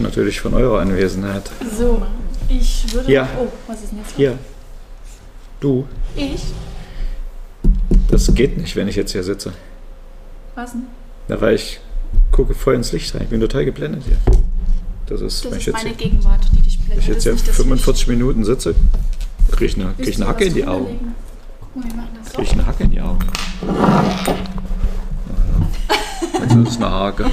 natürlich von eurer Anwesenheit. So, ich würde. Ja. Oh, was ist denn jetzt? Hier. Du, Ich? das geht nicht, wenn ich jetzt hier sitze. Was denn? Na, weil ich gucke voll ins Licht rein. Ich bin total geblendet hier. Das ist, Das ist meine hier, Gegenwart, die dich blendet. wenn ich jetzt hier nicht das 45 Minuten sitze, kriege ich eine, Licht. krieg ich Willst eine Hacke in die Augen. legen? Guck mal, wir machen das so. Kriege ich eine Hacke in die Augen. Also das ist eine Hake.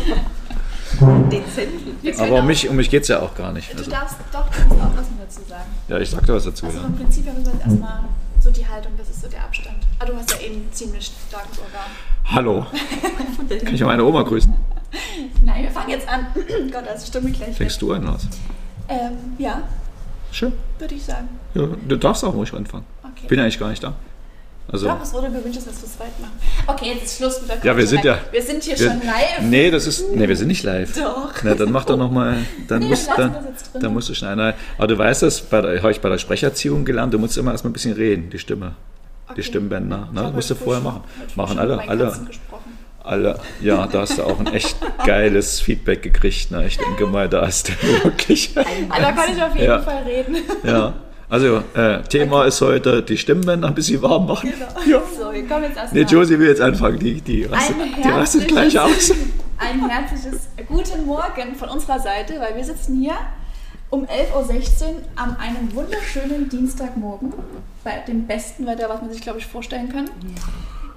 Dezent. Aber um mich, um mich geht es ja auch gar nicht. Du Also, darfst doch, du musst auch was dazu sagen. ja, ich sagte was dazu. Also Ja. vom Prinzip her müssen wir jetzt erstmal so die Haltung, das ist so der Abstand. Ah, du hast ja eben ein ziemlich starkes Organ. Hallo. Kann ich meine Oma grüßen? Nein, wir fangen jetzt an. Gott, also stimme ich gleich. Fängst du an, Lars? Ähm, ja, Schön. würde ich sagen. Ja, du darfst auch ruhig anfangen. Okay. Bin eigentlich gar nicht da. Also, Doch, es wurde gewünscht, dass wir es zu zweit machen. Okay, jetzt ist Schluss mit der Ja, wir sind ja- Wir sind hier wir- schon live. nee, das ist, nee, wir sind nicht live. Doch. Na, dann mach doch nochmal, dann, Nee, musst, dann, dann musst du schneiden. Aber du weißt das, der, habe ich bei der Sprecherziehung gelernt, du musst immer erstmal ein bisschen reden, die Stimme. Okay. Die Stimmbänder, ne? musst du vorher machen. Machen alle, alle, alle. Ja, da hast du auch ein echt geiles Feedback gekriegt. Ne? Ich denke mal, da hast du wirklich. Da kann ich auf jeden Ja. Fall reden. Ja. Also, äh, Thema ist heute die Stimmbänder ein bisschen warm machen. Ja. So, wir kommen jetzt erstmal. Nee, Josie will jetzt anfangen, die, die, rastet, Ein die rastet gleich aus. Ein herzliches Guten Morgen von unserer Seite, weil wir sitzen hier um 11.16 Uhr an einem wunderschönen Dienstagmorgen bei dem besten Wetter, was man sich, glaube ich, vorstellen kann.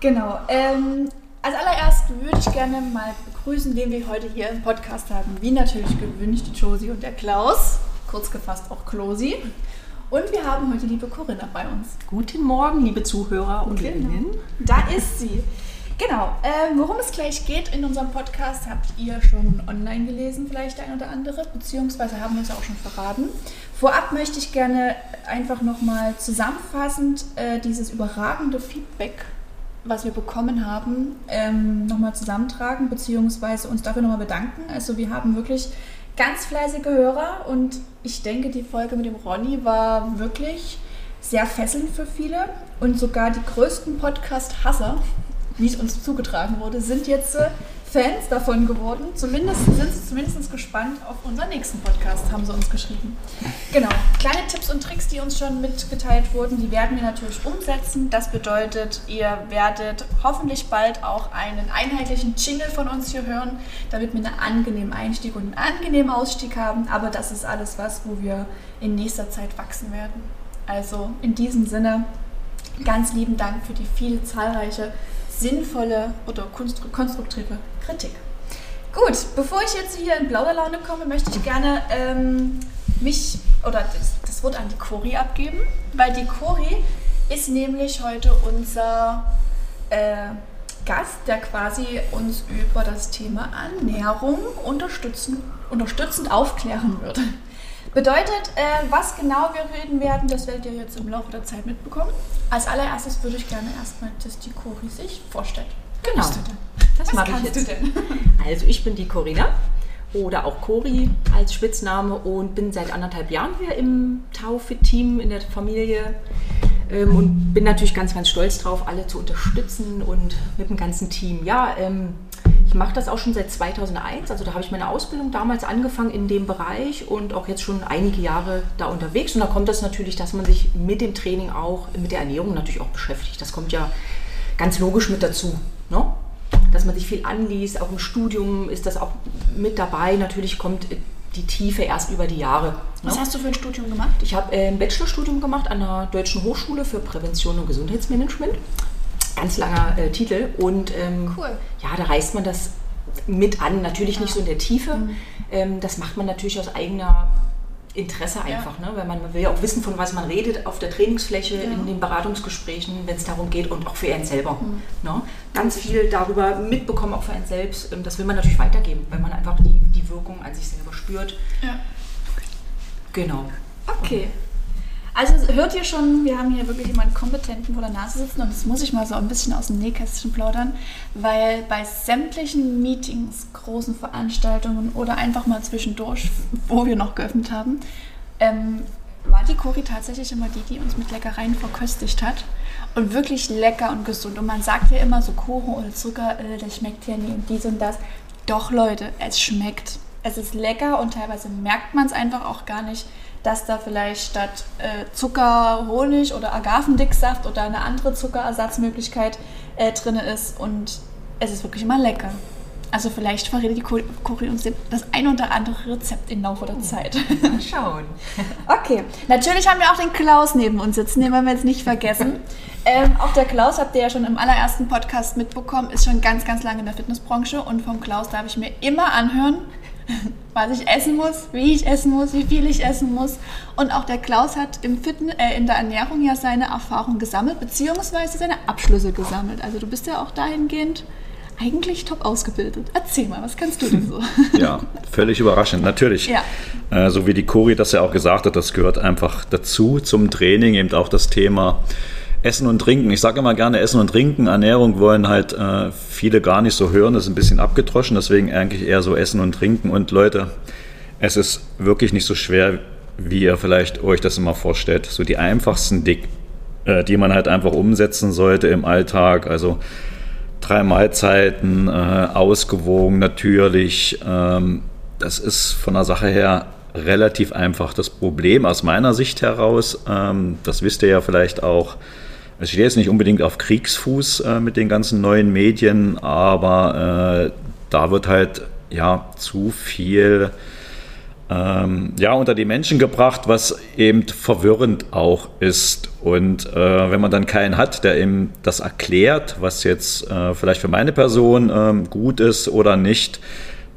Genau. Ähm, als allererst würde ich gerne mal begrüßen, wen wir heute hier im Podcast haben. Wie natürlich gewünscht, die Josie und der Klaus. Kurz gefasst auch Klosi. Und wir haben heute liebe Corinna bei uns. Guten Morgen, liebe Zuhörer und Hörerinnen. Da ist sie. Genau. Ähm, worum es gleich geht in unserem Podcast, habt ihr schon online gelesen, vielleicht der ein oder andere, beziehungsweise haben wir es auch schon verraten. Vorab möchte ich gerne einfach nochmal zusammenfassend äh, dieses überragende Feedback, was wir bekommen haben, ähm, nochmal zusammentragen, beziehungsweise uns dafür nochmal bedanken. Also wir haben wirklich ganz fleißige Hörer und ich denke, die Folge mit dem Ronny war wirklich sehr fesselnd für viele und sogar die größten Podcast-Hasser, wie es uns zugetragen wurde, sind jetzt äh, Fans davon geworden. Zumindest sind sie zumindest gespannt auf unseren nächsten Podcast, haben sie uns geschrieben. Genau, kleine Tipps und Tricks, die uns schon mitgeteilt wurden, die werden wir natürlich umsetzen. Das bedeutet, ihr werdet hoffentlich bald auch einen einheitlichen Jingle von uns hier hören, damit wir einen angenehmen Einstieg und einen angenehmen Ausstieg haben. Aber das ist alles was, wo wir in nächster Zeit wachsen werden. Also in diesem Sinne, ganz lieben Dank für die viele zahlreiche sinnvolle oder konstru- konstruktive Kritik. Gut, bevor ich jetzt hier in Plauderlaune komme, möchte ich gerne ähm, mich oder das, das Wort an die Cori abgeben, weil die Cori ist nämlich heute unser äh, Gast, der quasi uns über das Thema Ernährung unterstützen, unterstützend aufklären wird. Bedeutet, äh, was genau wir reden werden, das werdet ihr jetzt im Laufe der Zeit mitbekommen. Als allererstes würde ich gerne erstmal, dass die Cori sich vorstellt. Genau. denn? Das Was mache ich jetzt. Also ich bin die Corinna oder auch Cori als Spitzname und bin seit anderthalb Jahren hier im Taufit-Team in der Familie ähm, und bin natürlich ganz, ganz stolz drauf, alle zu unterstützen und mit dem ganzen Team. Ja, ähm, ich mache das auch schon seit 2001, also da habe ich meine Ausbildung damals angefangen in dem Bereich und auch jetzt schon einige Jahre da unterwegs. Und da kommt das natürlich, dass man sich mit dem Training auch, mit der Ernährung natürlich auch beschäftigt. Das kommt ja ganz logisch mit dazu. Ne? dass man sich viel anliest, auch im Studium ist das auch mit dabei. Natürlich kommt die Tiefe erst über die Jahre. ne? Was hast du für ein Studium gemacht? Ich habe äh, ein Bachelorstudium gemacht an der Deutschen Hochschule für Prävention und Gesundheitsmanagement. Ganz langer äh, Titel. Und ähm, Cool. ja, da reißt man das mit an. Natürlich nicht so in der Tiefe. Ähm, das macht man natürlich aus eigener Interesse einfach, ne? weil man, man will ja auch wissen, von was man redet auf der Trainingsfläche, in den Beratungsgesprächen, wenn es darum geht und auch für einen selber. Ne? Ganz viel darüber mitbekommen, auch für einen selbst. Ähm, Das will man natürlich weitergeben, weil man einfach die, die Wirkung an sich selber spürt. Ja. Genau. Okay. Also hört ihr schon, wir haben hier wirklich jemanden kompetenten vor der Nase sitzen und das muss ich mal so ein bisschen aus dem Nähkästchen plaudern, weil bei sämtlichen Meetings, großen Veranstaltungen oder einfach mal zwischendurch, wo wir noch geöffnet haben, ähm, war die Cori tatsächlich immer die, die uns mit Leckereien verköstigt hat. Und wirklich lecker und gesund. Und man sagt ja immer so Kuchen oder Zucker, äh, das schmeckt ja nie und dies und das. Doch Leute, es schmeckt. es ist lecker und teilweise merkt man es einfach auch gar nicht, dass da vielleicht statt äh, Zucker Honig oder Agavendicksaft oder eine andere Zuckerersatzmöglichkeit äh, drin ist und es ist wirklich immer lecker. Also vielleicht verrät die Cori uns das ein oder andere Rezept im Laufe der Zeit. Mal schauen. Okay, natürlich haben wir auch den Klaus neben uns sitzen, den wollen wir jetzt nicht vergessen. Ähm, auch der Klaus, habt ihr ja schon im allerersten Podcast mitbekommen, ist schon ganz, ganz lange in der Fitnessbranche und vom Klaus darf ich mir immer anhören, was ich essen muss, wie ich essen muss, wie viel ich essen muss. Und auch der Klaus hat im Fitness, äh, in der Ernährung ja seine Erfahrung gesammelt, beziehungsweise seine Abschlüsse gesammelt. Also du bist ja auch dahingehend eigentlich top ausgebildet. Erzähl mal, was kannst du denn so? Ja, völlig überraschend, natürlich. Ja. Äh, so wie die Cori das ja auch gesagt hat, das gehört einfach dazu zum Training, eben auch das Thema Essen und Trinken. Ich sage immer gerne Essen und Trinken. Ernährung wollen halt äh, viele gar nicht so hören, das ist ein bisschen abgedroschen, deswegen eigentlich eher so Essen und Trinken. Und Leute, es ist wirklich nicht so schwer, wie ihr vielleicht euch das immer vorstellt. So die einfachsten Dick, äh, die man halt einfach umsetzen sollte im Alltag. Also drei Mahlzeiten, äh, ausgewogen natürlich. Ähm, das ist von der Sache her relativ einfach. Das Problem aus meiner Sicht heraus, ähm, das wisst ihr ja vielleicht auch, ich stehe jetzt nicht unbedingt auf Kriegsfuß äh, mit den ganzen neuen Medien, aber äh, da wird halt ja zu viel ähm, ja, unter die Menschen gebracht, was eben verwirrend auch ist. Und äh, wenn man dann keinen hat, der eben das erklärt, was jetzt äh, vielleicht für meine Person ähm, gut ist oder nicht,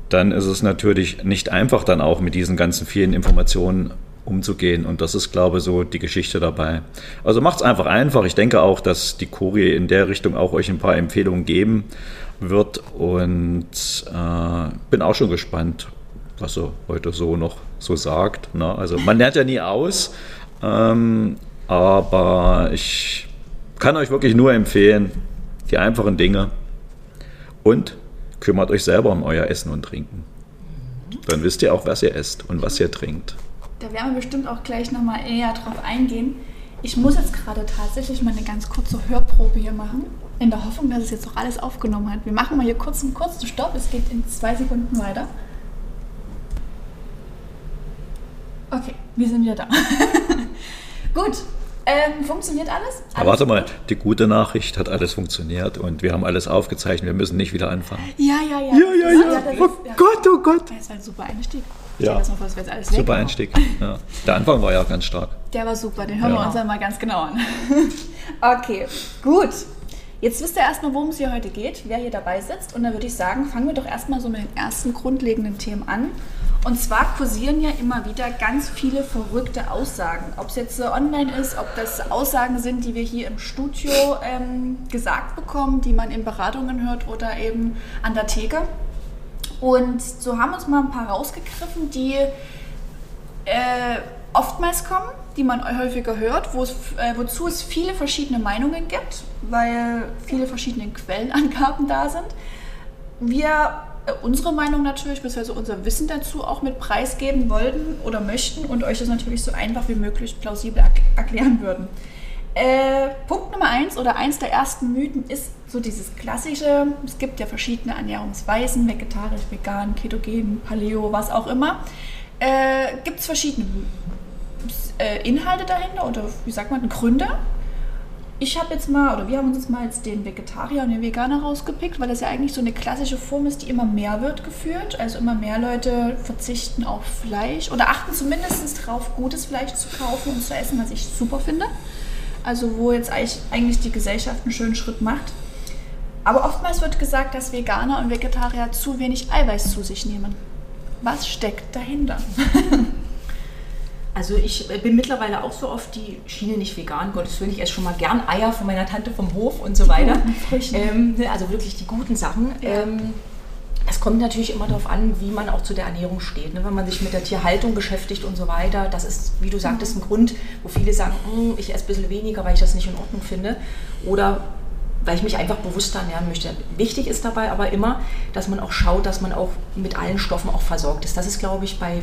dann ist es natürlich nicht einfach, dann auch mit diesen ganzen vielen Informationen umzugehen. Und das ist, glaube ich, so die Geschichte dabei. Also macht es einfach einfach. Ich denke auch, dass die Kuri in der Richtung auch euch ein paar Empfehlungen geben wird. Und äh, bin auch schon gespannt, was er heute so noch so sagt. Ne? Also man lernt ja nie aus, ähm, aber ich kann euch wirklich nur empfehlen, die einfachen Dinge und kümmert euch selber um euer Essen und Trinken. Dann wisst ihr auch, was ihr esst und was ihr trinkt. Da werden wir bestimmt auch gleich nochmal eher drauf eingehen. Ich muss jetzt gerade tatsächlich mal eine ganz kurze Hörprobe hier machen, in der Hoffnung, dass es jetzt auch alles aufgenommen hat. Wir machen mal hier kurz einen kurzen Stopp, es geht in zwei Sekunden weiter. Okay, wir sind wieder da. Gut, ähm, funktioniert alles? alles? Aber warte mal, die gute Nachricht hat alles funktioniert und wir haben alles aufgezeichnet. Wir müssen nicht wieder anfangen. Ja, ja, ja. Ja, ja, ja. ja. Oh ist, Gott, oh Gott. Das war ein super Einstieg. Ja, noch, was wir jetzt alles super Einstieg. Ja. Der Anfang war ja ganz stark. Der war super, den hören ja. wir uns dann mal ganz genau an. okay, gut. Jetzt wisst ihr erstmal, worum es hier heute geht, wer hier dabei sitzt. Und dann würde ich sagen, fangen wir doch erstmal so mit den ersten grundlegenden Themen an. Und zwar kursieren ja immer wieder ganz viele verrückte Aussagen. Ob es jetzt online ist, ob das Aussagen sind, die wir hier im Studio ähm, gesagt bekommen, die man in Beratungen hört oder eben an der Theke. Und so haben uns mal ein paar rausgegriffen, die äh, oftmals kommen, die man häufiger hört, äh, wozu es viele verschiedene Meinungen gibt, weil viele verschiedene Quellenangaben da sind. Wir äh, unsere Meinung natürlich, beziehungsweise unser Wissen dazu auch mit preisgeben wollten oder möchten und euch das natürlich so einfach wie möglich plausibel erklären würden. Äh, Punkt Nummer eins oder eins der ersten Mythen ist so dieses klassische, es gibt ja verschiedene Ernährungsweisen, vegetarisch, vegan, ketogen, Paleo, was auch immer. Äh, gibt es verschiedene äh, Inhalte dahinter oder wie sagt man, Gründe? ich habe jetzt mal, oder wir haben uns jetzt mal jetzt den Vegetarier und den Veganer rausgepickt, weil das ja eigentlich so eine klassische Form ist, die immer mehr wird geführt. Also immer mehr Leute verzichten auf Fleisch oder achten zumindest darauf, gutes Fleisch zu kaufen und zu essen, was ich super finde. Also wo jetzt eigentlich die Gesellschaft einen schönen Schritt macht. Aber oftmals wird gesagt, dass Veganer und Vegetarier zu wenig Eiweiß zu sich nehmen. Was steckt dahinter? Also ich bin mittlerweile auch so auf die Schiene nicht vegan, Gottes Willen, ich esse schon mal gern Eier von meiner Tante vom Hof und so weiter. Ähm, also wirklich die guten Sachen. Ja. Ähm, es kommt natürlich immer darauf an, wie man auch zu der Ernährung steht. Ne? Wenn man sich mit der Tierhaltung beschäftigt und so weiter, das ist, wie du sagtest, ein Grund, wo viele sagen, hm, ich esse ein bisschen weniger, weil ich das nicht in Ordnung finde. Oder weil ich mich einfach bewusster ernähren möchte. Wichtig ist dabei aber immer, dass man auch schaut, dass man auch mit allen Stoffen auch versorgt ist. Das ist, glaube ich, bei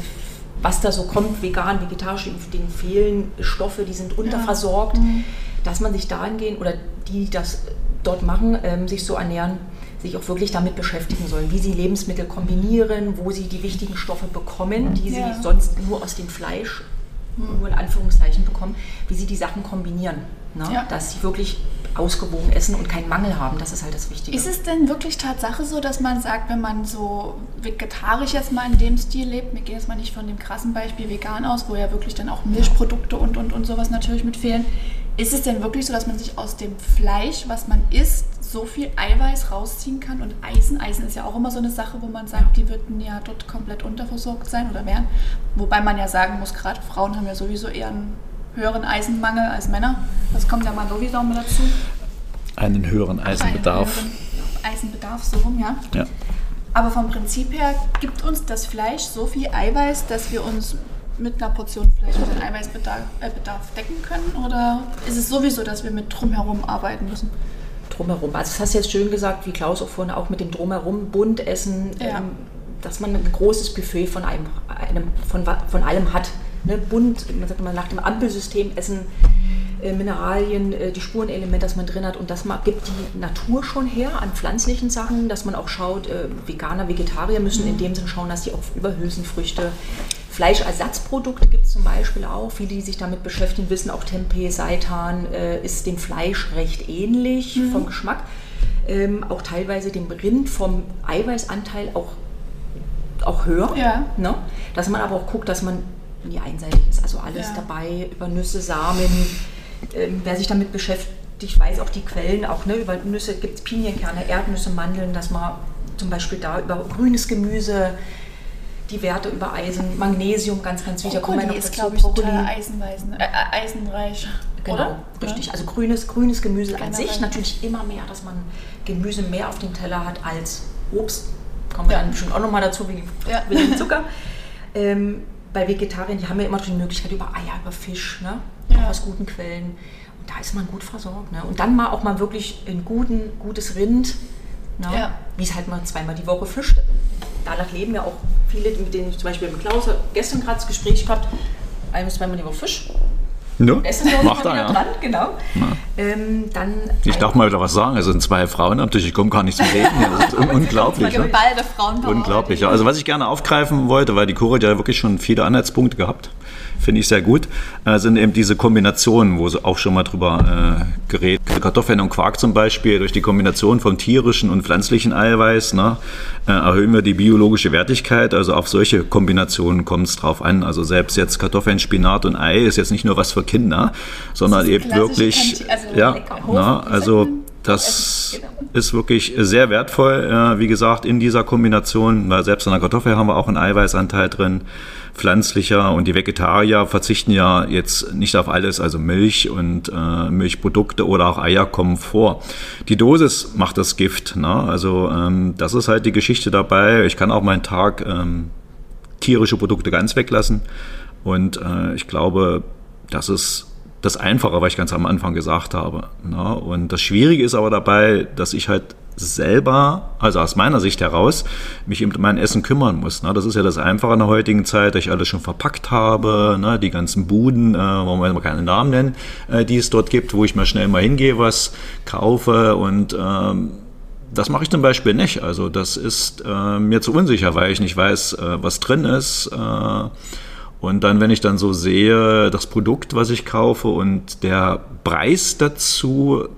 was da so kommt, vegan, vegetarisch, denen fehlen Stoffe, die sind unterversorgt, ja. mhm. dass man sich dahingehend oder die das dort machen, ähm, sich so ernähren, sich auch wirklich damit beschäftigen sollen, wie sie Lebensmittel kombinieren, wo sie die wichtigen Stoffe bekommen, die ja. sie sonst nur aus dem Fleisch, nur in Anführungszeichen bekommen, wie sie die Sachen kombinieren. Ne? Ja. Dass sie wirklich ausgewogen essen und keinen Mangel haben. Das ist halt das Wichtige. Ist es denn wirklich Tatsache so, dass man sagt, wenn man so vegetarisch jetzt mal in dem Stil lebt, wir gehen jetzt mal nicht von dem krassen Beispiel vegan aus, wo ja wirklich dann auch Milchprodukte und, und, und sowas natürlich mit fehlen, ist es denn wirklich so, dass man sich aus dem Fleisch, was man isst, so viel Eiweiß rausziehen kann und Eisen. Eisen ist ja auch immer so eine Sache, wo man sagt, die würden ja dort komplett unterversorgt sein oder wären. Wobei man ja sagen muss, gerade Frauen haben ja sowieso eher einen höheren Eisenmangel als Männer. Das kommt ja mal sowieso mit dazu. Einen höheren Eisenbedarf. Einen höheren Eisenbedarf, so rum, ja. ja. Aber vom Prinzip her gibt uns das Fleisch so viel Eiweiß, dass wir uns mit einer Portion Fleisch unseren Eiweißbedarf äh, decken können? Oder ist es sowieso, dass wir mit drumherum arbeiten müssen? Drumherum. Also das hast du jetzt schön gesagt, wie Klaus auch vorhin auch mit dem drumherum, bunt essen, ja. ähm, dass man ein großes Buffet von einem, einem von, von allem hat. Ne? Bunt, man sagt immer nach dem Ampelsystem essen, äh, Mineralien, äh, die Spurenelemente, das man drin hat und das gibt die Natur schon her an pflanzlichen Sachen, dass man auch schaut, äh, Veganer, Vegetarier müssen mhm. in dem Sinne schauen, dass sie auch über Hülsenfrüchte, Fleischersatzprodukte gibt es zum Beispiel auch. Viele, die sich damit beschäftigen, wissen auch Tempeh, Seitan äh, ist dem Fleisch recht ähnlich mhm. vom Geschmack. Ähm, auch teilweise dem Rind vom Eiweißanteil auch, auch höher. Ja. Ne? Dass man aber auch guckt, dass man nie einseitig ist. Also alles ja. dabei, über Nüsse, Samen. Ähm, wer sich damit beschäftigt, weiß auch die Quellen. Auch ne, über Nüsse gibt es Pinienkerne, Erdnüsse, Mandeln, dass man zum Beispiel da über grünes Gemüse die Werte über Eisen, Magnesium, ganz, ganz wichtig. Brokkoli da kommen ist, glaube ich, total eisenweisen, äh, eisenreich. Genau, oder? richtig. Also grünes, grünes Gemüse Generell. an sich natürlich immer mehr, dass man Gemüse mehr auf dem Teller hat als Obst. Kommen wir ja. dann bestimmt auch nochmal dazu wegen, ja. wegen Zucker. ähm, bei Vegetariern, die haben ja immer die Möglichkeit über Eier, über Fisch, ne? Ja. aus guten Quellen. Und da ist man gut versorgt. Ne? Und dann mal auch mal wirklich ein guten, gutes Rind, ne? wie es halt mal zweimal die Woche Fisch. Danach leben ja auch viele, mit denen ich zum Beispiel mit Klaus gestern gerade das Gespräch gehabt, ein bis zweimal die Woche Fisch. Ja, Essen macht er, ja. Dran, genau. Ähm, dann ich darf mal wieder was sagen. Es sind zwei Frauen am Tisch. Ich komme gar nicht zum Reden. Das ist unglaublich. Ja. Beide Frauen unglaublich. Ja. Also was ich gerne aufgreifen wollte, weil die Cora ja wirklich schon viele Anhaltspunkte gehabt finde ich sehr gut, äh, sind eben diese Kombinationen, wo sie auch schon mal drüber äh, geredet. Kartoffeln und Quark zum Beispiel, durch die Kombination von tierischen und pflanzlichen Eiweiß ne, äh, erhöhen wir die biologische Wertigkeit. Also auf solche Kombinationen kommt es drauf an. Also selbst jetzt Kartoffeln, Spinat und Ei ist jetzt nicht nur was für Kinder, sondern eben wirklich, also ja, na, also das genau. ist wirklich sehr wertvoll, äh, wie gesagt, in dieser Kombination, weil selbst in der Kartoffel haben wir auch einen Eiweißanteil drin pflanzlicher und die Vegetarier verzichten ja jetzt nicht auf alles, also Milch und äh, Milchprodukte oder auch Eier kommen vor. Die Dosis macht das Gift. Ne? Also ähm, das ist halt die Geschichte dabei. Ich kann auch meinen Tag ähm, tierische Produkte ganz weglassen und äh, ich glaube, das ist das Einfache, was ich ganz am Anfang gesagt habe. Ne? Und das Schwierige ist aber dabei, dass ich halt selber, also aus meiner Sicht heraus, mich um mein Essen kümmern muss. Ne? Das ist ja das Einfache in der heutigen Zeit, dass ich alles schon verpackt habe, ne? die ganzen Buden, äh, wollen wir mal keine Namen nennen, äh, die es dort gibt, wo ich mal schnell mal hingehe, was kaufe und ähm, das mache ich zum Beispiel nicht. Also das ist äh, mir zu unsicher, weil ich nicht weiß, äh, was drin ist. Äh, und dann, wenn ich dann so sehe, das Produkt, was ich kaufe und der Preis dazu,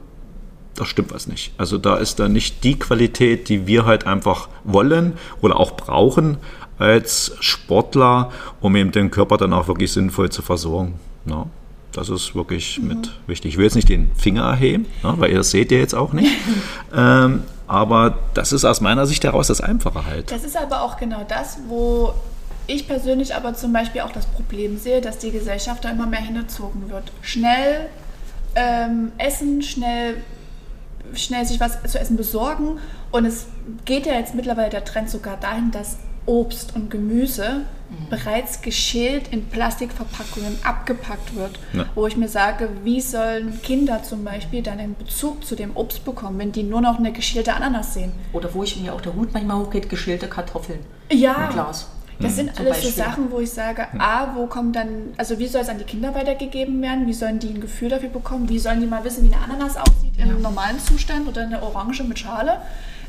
da stimmt was nicht. Also da ist da nicht die Qualität, die wir halt einfach wollen oder auch brauchen als Sportler, um eben den Körper dann auch wirklich sinnvoll zu versorgen. Ja, das ist wirklich mhm. mit wichtig. Ich will jetzt nicht den Finger erheben, ja, weil ihr das seht ihr jetzt auch nicht. ähm, aber das ist aus meiner Sicht heraus das Einfache halt. Das ist aber auch genau das, wo ich persönlich aber zum Beispiel auch das Problem sehe, dass die Gesellschaft da immer mehr hingezogen wird. Schnell ähm, essen, schnell schnell sich was zu essen besorgen. Und es geht ja jetzt mittlerweile der Trend sogar dahin, dass Obst und Gemüse mhm. bereits geschält in Plastikverpackungen abgepackt wird. Ja. Wo ich mir sage, wie sollen Kinder zum Beispiel dann einen Bezug zu dem Obst bekommen, wenn die nur noch eine geschälte Ananas sehen? Oder wo ich mir auch der Hut manchmal hochgeht, geschälte Kartoffeln ja. im Glas. Das sind alles Beispiel. so Sachen, wo ich sage, A, wo kommt dann, also wie soll es an die Kinder weitergegeben werden? Wie sollen die ein Gefühl dafür bekommen? Wie sollen die mal wissen, wie eine Ananas aussieht im normalen Zustand oder eine Orange mit Schale?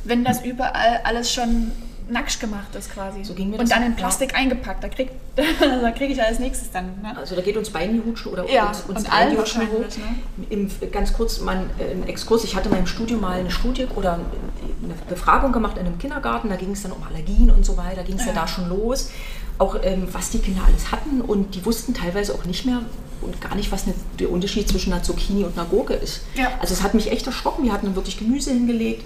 wenn das überall alles schon nackt gemacht ist quasi. So ging mir und dann in ja. Plastik eingepackt. Da kriege da krieg ich als nächstes dann. Ne? Also da geht uns beiden die Hutschuhe oder Ja, uns, uns allen die Hutschuhe hoch. ne? Im, ganz kurz mal ein, äh, Exkurs. Ich hatte in meinem Studium mal eine Studie oder eine Befragung gemacht in einem Kindergarten. Da ging es dann um Allergien und so weiter. Da ging es ja. da schon los. Auch ähm, was die Kinder alles hatten. Und die wussten teilweise auch nicht mehr und gar nicht, was eine, der Unterschied zwischen einer Zucchini und einer Gurke ist. Ja. Also es hat mich echt erschrocken. Wir hatten dann wirklich Gemüse hingelegt.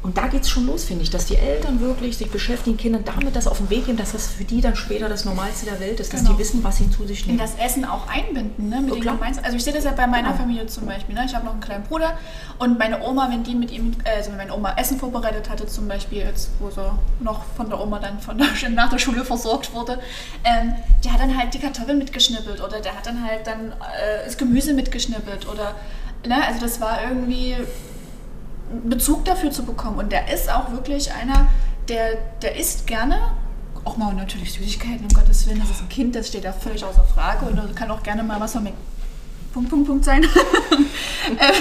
Und da geht es schon los, finde ich, dass die Eltern wirklich sich beschäftigen, Kindern damit das auf den Weg geben, dass das für die dann später das Normalste der Welt ist, dass Genau. die wissen, was sie zu sich nehmen. das Essen auch einbinden, ne? Mit Oh, den. Also ich sehe das ja bei meiner Genau. Familie zum Beispiel. Ne? Ich habe noch einen kleinen Bruder und meine Oma, wenn die mit ihm, äh, also wenn meine Oma Essen vorbereitet hatte, zum Beispiel jetzt, wo sie noch von der Oma dann von der, nach der Schule versorgt wurde, ähm, die hat dann halt die Kartoffeln mitgeschnippelt oder der hat dann halt dann äh, das Gemüse mitgeschnippelt oder, ne? Also das war irgendwie Bezug dafür zu bekommen. Und der ist auch wirklich einer, der, der isst gerne. Auch mal natürlich Süßigkeiten, um Gottes Willen, das ist ein Kind, das steht da völlig außer Frage und kann auch gerne mal was von mir. Punkt, Punkt, Punkt sein. äh,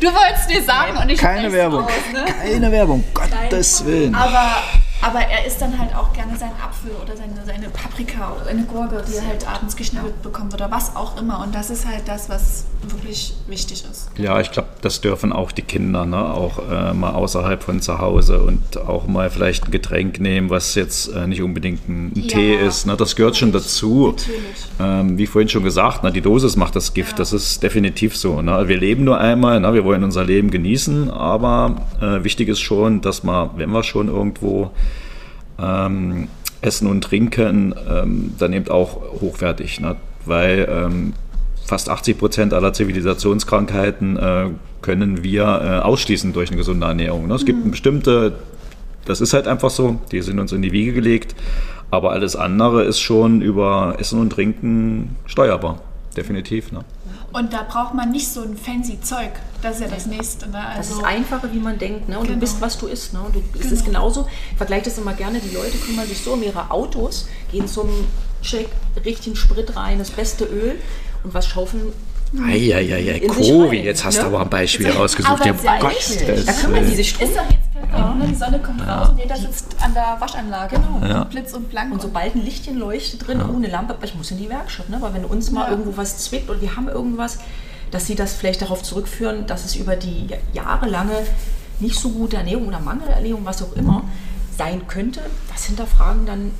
du wolltest dir sagen und ich Keine Werbung. Aus, ne? Keine Werbung, Gottes Willen. aber, aber er isst dann halt auch gerne seinen Apfel oder seine, seine Paprika oder eine Gurke, die er halt abends geschnippelt bekommt oder was auch immer. Und das ist halt das, was wirklich wichtig ist. Ja, ich glaube, das dürfen auch die Kinder, ne? auch äh, mal außerhalb von zu Hause und auch mal vielleicht ein Getränk nehmen, was jetzt äh, nicht unbedingt ein, Ja, Tee ist. Ne? Das gehört schon dazu. Natürlich. Ähm, wie vorhin schon gesagt, ne? die Dosis macht das Gift, Ja. das ist definitiv so. Ne? Wir leben nur einmal, ne? wir wollen unser Leben genießen, aber äh, wichtig ist schon, dass man, wenn wir schon irgendwo ähm, essen und trinken, ähm, dann eben auch hochwertig. Ne? Weil ähm, fast 80 Prozent aller Zivilisationskrankheiten äh, können wir äh, ausschließen durch eine gesunde Ernährung. Ne? Es gibt bestimmte, das ist halt einfach so, die sind uns in die Wiege gelegt, aber alles andere ist schon über Essen und Trinken steuerbar. Definitiv. Ne? Und da braucht man nicht so ein fancy Zeug. Das ist ja das Nächste. Ne? Das Also, ist einfacher, wie man denkt. Ne? Und Genau. du bist, was du isst. Ne? Und du, Es ist Genau. genauso. Ich vergleiche das immer gerne. Die Leute kümmern sich so um ihre Autos, gehen zum Check, richtigen Sprit rein, das beste Öl. Und was schaufeln Eieiei, rein, jetzt hast ne? du aber ein Beispiel rausgesucht. Aber Ja, richtig. Da kümmern die sich drum. ist doch jetzt perfekt. Ne? Die Sonne kommt raus und jeder sitzt an der Waschanlage. Ja. Blitz und blank. Und sobald ein Lichtchen leuchtet drin, ohne Lampe, aber ich muss in die Werkstatt, ne? weil wenn uns mal Ja. irgendwo was zwickt und wir haben irgendwas, dass sie das vielleicht darauf zurückführen, dass es über die jahrelange nicht so gute Ernährung oder Mangelernährung, was auch immer, sein könnte, das hinterfragen dann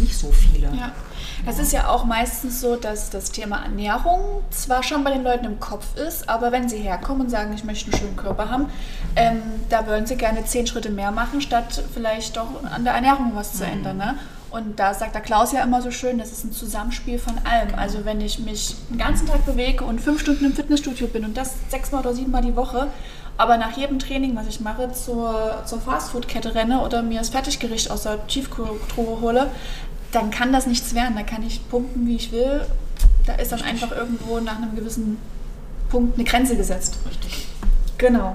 nicht so viele. Ja. Das ist ja auch meistens so, dass das Thema Ernährung zwar schon bei den Leuten im Kopf ist, aber wenn sie herkommen und sagen, ich möchte einen schönen Körper haben, ähm, da wollen sie gerne zehn Schritte mehr machen, statt vielleicht doch an der Ernährung was zu ändern. Ne? Und da sagt der Klaus ja immer so schön, das ist ein Zusammenspiel von allem. Also wenn ich mich den ganzen Tag bewege und fünf Stunden im Fitnessstudio bin und das sechsmal oder siebenmal die Woche, aber nach jedem Training, was ich mache, zur, zur Fastfood-Kette renne oder mir das Fertiggericht aus der Tiefkühltruhe hole, dann kann das nichts werden. Da kann ich pumpen, wie ich will. Da ist dann einfach irgendwo nach einem gewissen Punkt eine Grenze gesetzt. Richtig. Genau.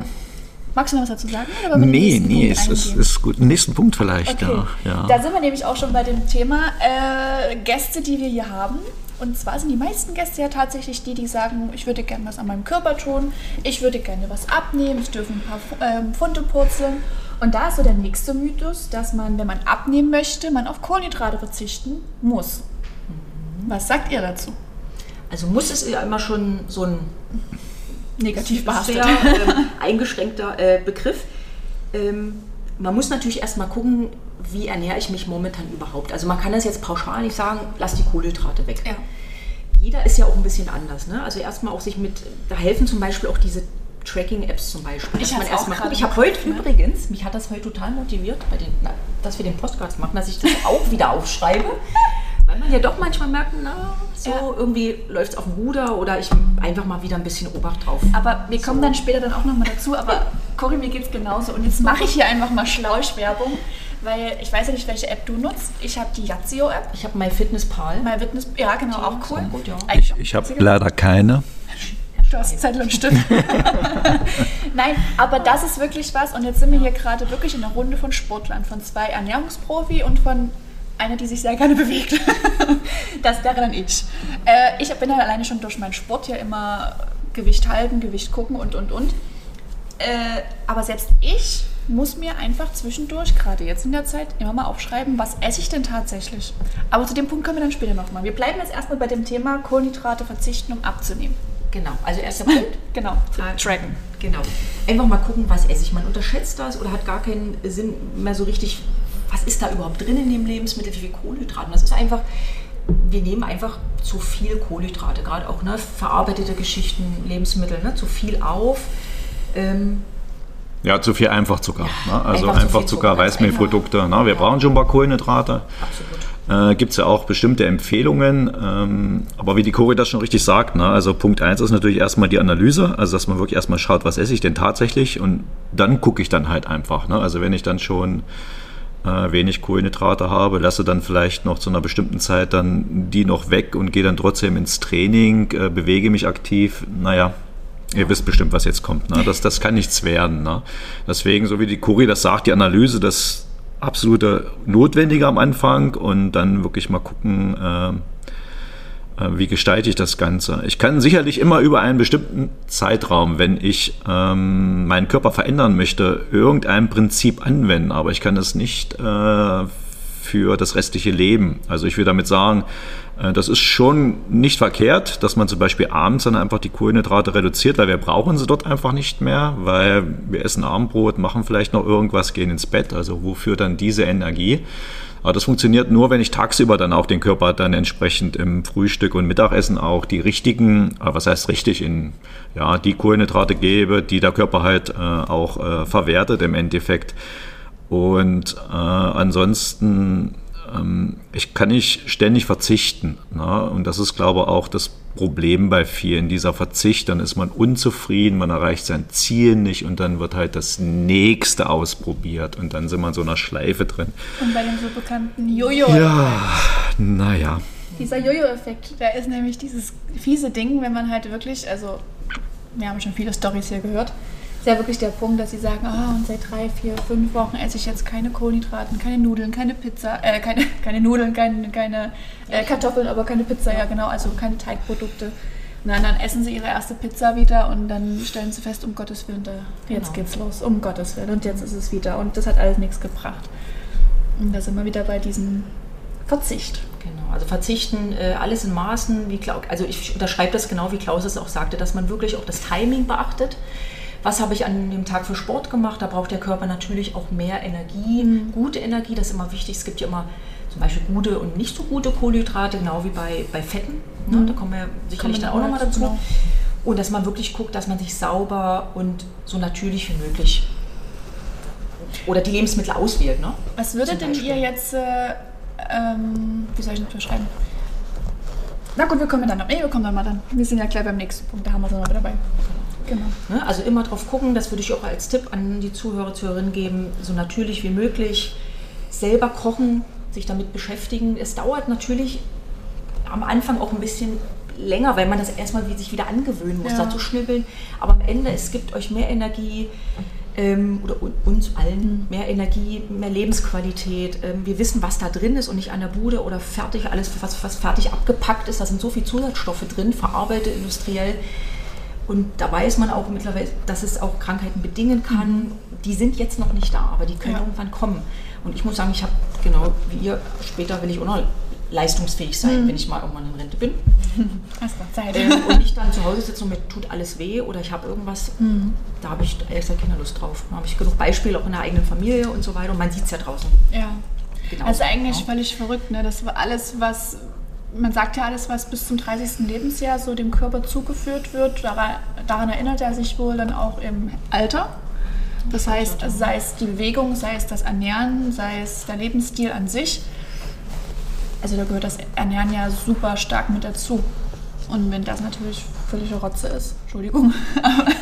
Magst du noch was dazu sagen? Oder Nee, nee, es ist, ist gut. Nächsten Punkt vielleicht, Okay. ja. ja. Da sind wir nämlich auch schon bei dem Thema äh, Gäste, die wir hier haben. Und zwar sind die meisten Gäste ja tatsächlich die, die sagen, ich würde gerne was an meinem Körper tun, ich würde gerne was abnehmen, ich dürfe ein paar ähm, Funde purzeln. Und da ist so der nächste Mythos, dass man, wenn man abnehmen möchte, man auf Kohlenhydrate verzichten muss. Was sagt ihr dazu? Also muss es ja immer schon so ein Negativ behaftet. sehr ähm, eingeschränkter äh, Begriff. Ähm, man muss natürlich erstmal gucken, wie ernähre ich mich momentan überhaupt. Also man kann das jetzt pauschal nicht sagen, lass die Kohlenhydrate weg. Ja. Jeder ist ja auch ein bisschen anders. Ne? Also erstmal auch sich mit, da helfen zum Beispiel auch diese Tracking-Apps zum Beispiel. Ich Ich habe heute ne? übrigens, mich hat das heute total motiviert, bei den, na, dass wir den Podcast machen, dass ich das auch wieder aufschreibe. Weil man ja doch manchmal merkt, na, so Ja. irgendwie läuft es auf dem Ruder oder ich einfach mal wieder ein bisschen Obacht drauf. Aber wir kommen dann später dann auch nochmal dazu. Aber Cory, mir geht's genauso. Und jetzt mache ich hier einfach mal Schlauschwerbung, weil ich weiß ja nicht, welche App du nutzt. Ich habe die Yazio-App. Ich habe MyFitnessPal. My Fitness, ja genau, auch cool. gut, ja. Auch Ich habe leider keine. Du hast Zettel und Stift. Nein, aber das ist wirklich was. Und jetzt sind wir hier gerade wirklich in einer Runde von Sportlern, von zwei Ernährungsprofi und von einer, die sich sehr gerne bewegt. das wäre dann ich. Äh, ich bin dann alleine schon durch meinen Sport ja immer Gewicht halten, Gewicht gucken und, und, und. Äh, aber selbst ich muss mir einfach zwischendurch, gerade jetzt in der Zeit, immer mal aufschreiben, was esse ich denn tatsächlich. Aber zu dem Punkt kommen wir dann später nochmal. Wir bleiben jetzt erstmal bei dem Thema Kohlenhydrate verzichten, um abzunehmen. Genau, also erster Punkt. genau, tracken. Genau. Einfach mal gucken, was esse ich. Man unterschätzt das oder hat gar keinen Sinn mehr so richtig, was ist da überhaupt drin in dem Lebensmittel, wie viel Kohlenhydrate. Das ist einfach, wir nehmen einfach zu viel Kohlenhydrate, gerade auch ne, verarbeitete Geschichten, Lebensmittel, ne, zu viel auf. Ähm, ja, zu viel Einfachzucker. Ja, ne? Also Einfachzucker, Zucker, Weißmehlprodukte. Ne? Wir ja. brauchen schon ein paar Kohlenhydrate. Absolut. Äh, Gibt es ja auch bestimmte Empfehlungen. Ähm, aber wie die Cori das schon richtig sagt, ne? also Punkt 1 ist natürlich erstmal die Analyse, also dass man wirklich erstmal schaut, was esse ich denn tatsächlich und dann gucke ich dann halt einfach. Ne? Also wenn ich dann schon äh, wenig Kohlenhydrate habe, lasse dann vielleicht noch zu einer bestimmten Zeit dann die noch weg und gehe dann trotzdem ins Training, äh, bewege mich aktiv, naja, Ihr wisst bestimmt, was jetzt kommt. Ne? Das, das kann nichts werden. Ne? Deswegen, so wie die Kuri das sagt, die Analyse, das absolute Notwendige am Anfang und dann wirklich mal gucken, äh, äh, wie gestalte ich das Ganze. Ich kann sicherlich immer über einen bestimmten Zeitraum, wenn ich ähm, meinen Körper verändern möchte, irgendein Prinzip anwenden, aber ich kann es nicht äh, für das restliche Leben. Also ich will damit sagen, das ist schon nicht verkehrt, dass man zum Beispiel abends dann einfach die Kohlenhydrate reduziert, weil wir brauchen sie dort einfach nicht mehr, weil wir essen Abendbrot, machen vielleicht noch irgendwas, gehen ins Bett. Also wofür dann diese Energie? Aber das funktioniert nur, wenn ich tagsüber dann auch den Körper dann entsprechend im Frühstück und Mittagessen auch die richtigen, äh, was heißt richtig, in ja, die Kohlenhydrate gebe, die der Körper halt äh, auch äh, verwertet im Endeffekt. Und äh, ansonsten, ich kann nicht ständig verzichten. Ne? Und das ist, glaube ich, auch das Problem bei vielen. Dieser Verzicht, dann ist man unzufrieden, man erreicht sein Ziel nicht und dann wird halt das nächste ausprobiert und dann sind wir in so einer Schleife drin. Und bei dem so bekannten Jojo-Effekt. Ja, naja. Dieser Jojo-Effekt, da ist nämlich dieses fiese Ding, wenn man halt wirklich, also wir haben schon viele Stories hier gehört, ist ja wirklich der Punkt, dass sie sagen, oh, und seit drei, vier, fünf Wochen esse ich jetzt keine Kohlenhydraten, keine Nudeln, keine Pizza, äh, keine, keine Nudeln, keine, keine äh, Kartoffeln, aber keine Pizza, ja genau, also keine Teigprodukte. Und dann, essen sie ihre erste Pizza wieder und dann stellen sie fest, um Gottes Willen, da, jetzt genau. geht's los, um Gottes Willen. Und jetzt ist es wieder. Und das hat alles nichts gebracht. Und da sind wir wieder bei diesem Verzicht. Genau, also verzichten, äh, alles in Maßen, wie Klaus, also ich unterschreibe das genau, wie Klaus es auch sagte, dass man wirklich auch das Timing beachtet was habe ich an dem Tag für Sport gemacht. Da braucht der Körper natürlich auch mehr Energie, mhm. gute Energie, das ist immer wichtig. Es gibt ja immer zum Beispiel gute und nicht so gute Kohlenhydrate, genau wie bei, bei Fetten. Ne? Mhm. Da kommen wir sicherlich dann auch nochmal dazu. Genau. Und dass man wirklich guckt, dass man sich sauber und so natürlich wie möglich oder die Lebensmittel auswählt. Ne? Was würdet denn ihr jetzt, äh, ähm, wie soll ich das beschreiben? Na gut, wir kommen dann noch. Nee, wir kommen dann mal dann. Wir sind ja gleich beim nächsten Punkt, da haben wir es noch dabei. Genau. Ne? Also immer drauf gucken, das würde ich auch als Tipp an die Zuhörer, Zuhörerinnen geben, so natürlich wie möglich selber kochen, sich damit beschäftigen. Es dauert natürlich am Anfang auch ein bisschen länger, weil man das erstmal sich wieder angewöhnen muss, ja. da zu schnibbeln. Aber am Ende, es gibt euch mehr Energie ähm, oder uns allen mehr Energie, mehr Lebensqualität. Ähm, wir wissen, was da drin ist und nicht an der Bude oder fertig, alles, was, was fertig abgepackt ist. Da sind so viele Zusatzstoffe drin, verarbeitet industriell. Und da weiß man auch mittlerweile, dass es auch Krankheiten bedingen kann. Mhm. Die sind jetzt noch nicht da, aber die können ja. irgendwann kommen. Und ich muss sagen, ich habe genau wie ihr, später will ich auch noch leistungsfähig sein, mhm. wenn ich mal irgendwann in Rente bin. Hast noch Zeit. Ähm, und ich dann zu Hause sitze und mir tut alles weh oder ich habe irgendwas, mhm. da habe ich ehrlich gesagt keine Lust drauf. Da habe ich genug Beispiele auch in der eigenen Familie und so weiter und man sieht es ja draußen. Ja. Genau. Ist eigentlich genau. völlig verrückt, ne? Das war alles, was man sagt ja alles, was bis zum 30. Lebensjahr so dem Körper zugeführt wird, daran, daran erinnert er sich wohl dann auch im Alter. Das heißt, sei es die Bewegung, sei es das Ernähren, sei es der Lebensstil an sich. Also da gehört das Ernähren ja super stark mit dazu. Und wenn das natürlich völlige Rotze ist, Entschuldigung.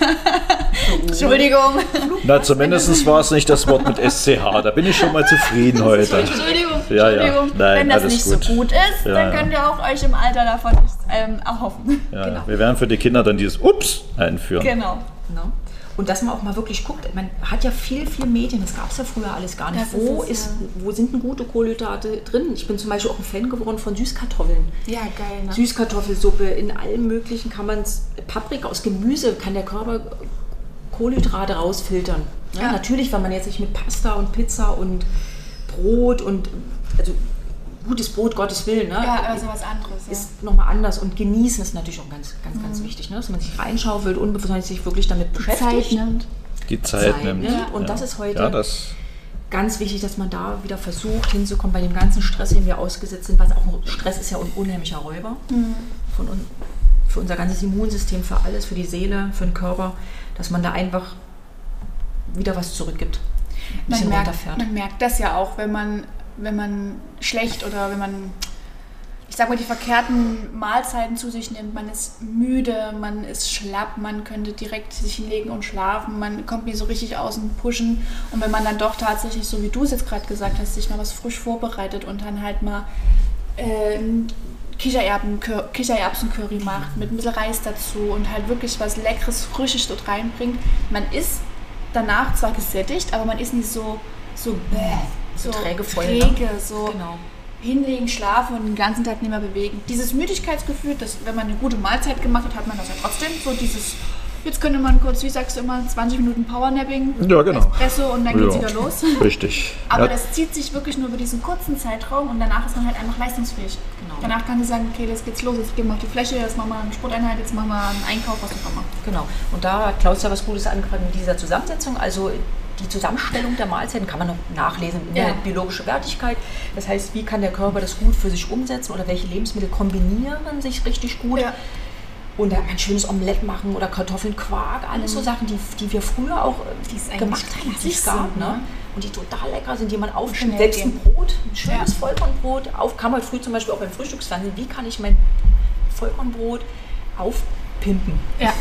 Entschuldigung. Na, zumindest war es nicht das Wort mit SCH. Da bin ich schon mal zufrieden heute. Entschuldigung, ja, Entschuldigung. Ja. Nein, wenn das nicht gut. so gut ist, ja, dann könnt ihr auch euch im Alter davon nichts ähm, erhoffen. Ja, genau. Wir werden für die Kinder dann dieses Ups einführen. Genau. genau. Und dass man auch mal wirklich guckt, man hat ja viel, viel Medien, das gab es ja früher alles gar nicht. wo, ist, ist wo sind denn gute Kohlenhydrate drin? Ich bin zum Beispiel auch ein Fan geworden von Süßkartoffeln. Ja, geil. Ne? Süßkartoffelsuppe, in allem möglichen kann man es, Paprika aus Gemüse kann der Körper Kohlenhydrate rausfiltern. Ja, ja. Natürlich, wenn man jetzt nicht mit Pasta und Pizza und Brot und also gutes Brot, Gottes Willen, ne? Ja, also was anderes. Ist ja. nochmal anders und genießen ist natürlich auch ganz, ganz, ganz mhm. wichtig, ne? dass man sich reinschaufelt und sich wirklich damit beschäftigt. Zeit nimmt. Die Zeit, Zeit nimmt. nimmt. Und ja. das ist heute ja, das ganz wichtig, dass man da wieder versucht hinzukommen bei dem ganzen Stress, den wir ausgesetzt sind. Was auch Stress ist ja ein unheimlicher Räuber mhm. von, für unser ganzes Immunsystem, für alles, für die Seele, für den Körper, dass man da einfach wieder was zurückgibt. Man merkt, man merkt das ja auch, wenn man wenn man schlecht oder wenn man, ich sag mal, die verkehrten Mahlzeiten zu sich nimmt. Man ist müde, man ist schlapp, man könnte direkt sich hinlegen und schlafen, man kommt nicht so richtig aus dem Pushen. Und wenn man dann doch tatsächlich, so wie du es jetzt gerade gesagt hast, sich mal was frisch vorbereitet und dann halt mal äh, Kichererbsen-Curry macht mit ein bisschen Reis dazu und halt wirklich was Leckeres, Frisches dort reinbringt. Man ist danach zwar gesättigt, aber man ist nicht so, so bäh so, träge, voll, ne? träge, so genau. hinlegen, schlafen und den ganzen Tag nicht mehr bewegen. Dieses Müdigkeitsgefühl, das, wenn man eine gute Mahlzeit gemacht hat, hat man das ja trotzdem. So dieses, jetzt könnte man kurz, wie sagst du immer, 20 Minuten Powernapping, ja, genau. Espresso und dann geht es ja. wieder los. Richtig. Aber ja. das zieht sich wirklich nur über diesen kurzen Zeitraum und danach ist man halt einfach leistungsfähig. Genau. Danach kann sie sagen, okay, jetzt geht's los, jetzt gehen wir auf die Fläche, jetzt machen wir eine Sporteinheit, jetzt machen wir einen Einkauf, was auch immer. Genau. Und da hat Klaus ja was Gutes angefangen mit dieser Zusammensetzung. Also die Zusammenstellung der Mahlzeiten kann man noch nachlesen in ja. der biologischen Wertigkeit. Das heißt, wie kann der Körper das gut für sich umsetzen oder welche Lebensmittel kombinieren sich richtig gut. Ja. Und ein schönes Omelett machen oder Kartoffeln, Quark, alles mhm. so Sachen, die, die wir früher auch äh, gemacht haben, die es gab. Ne? Und die total lecker sind, die man aufschneidet. Selbst ein Brot, ein schönes ja. Vollkornbrot. Auf, kam heute früh zum Beispiel auch beim Frühstücksfernsehen, wie kann ich mein Vollkornbrot aufpimpen? Ja.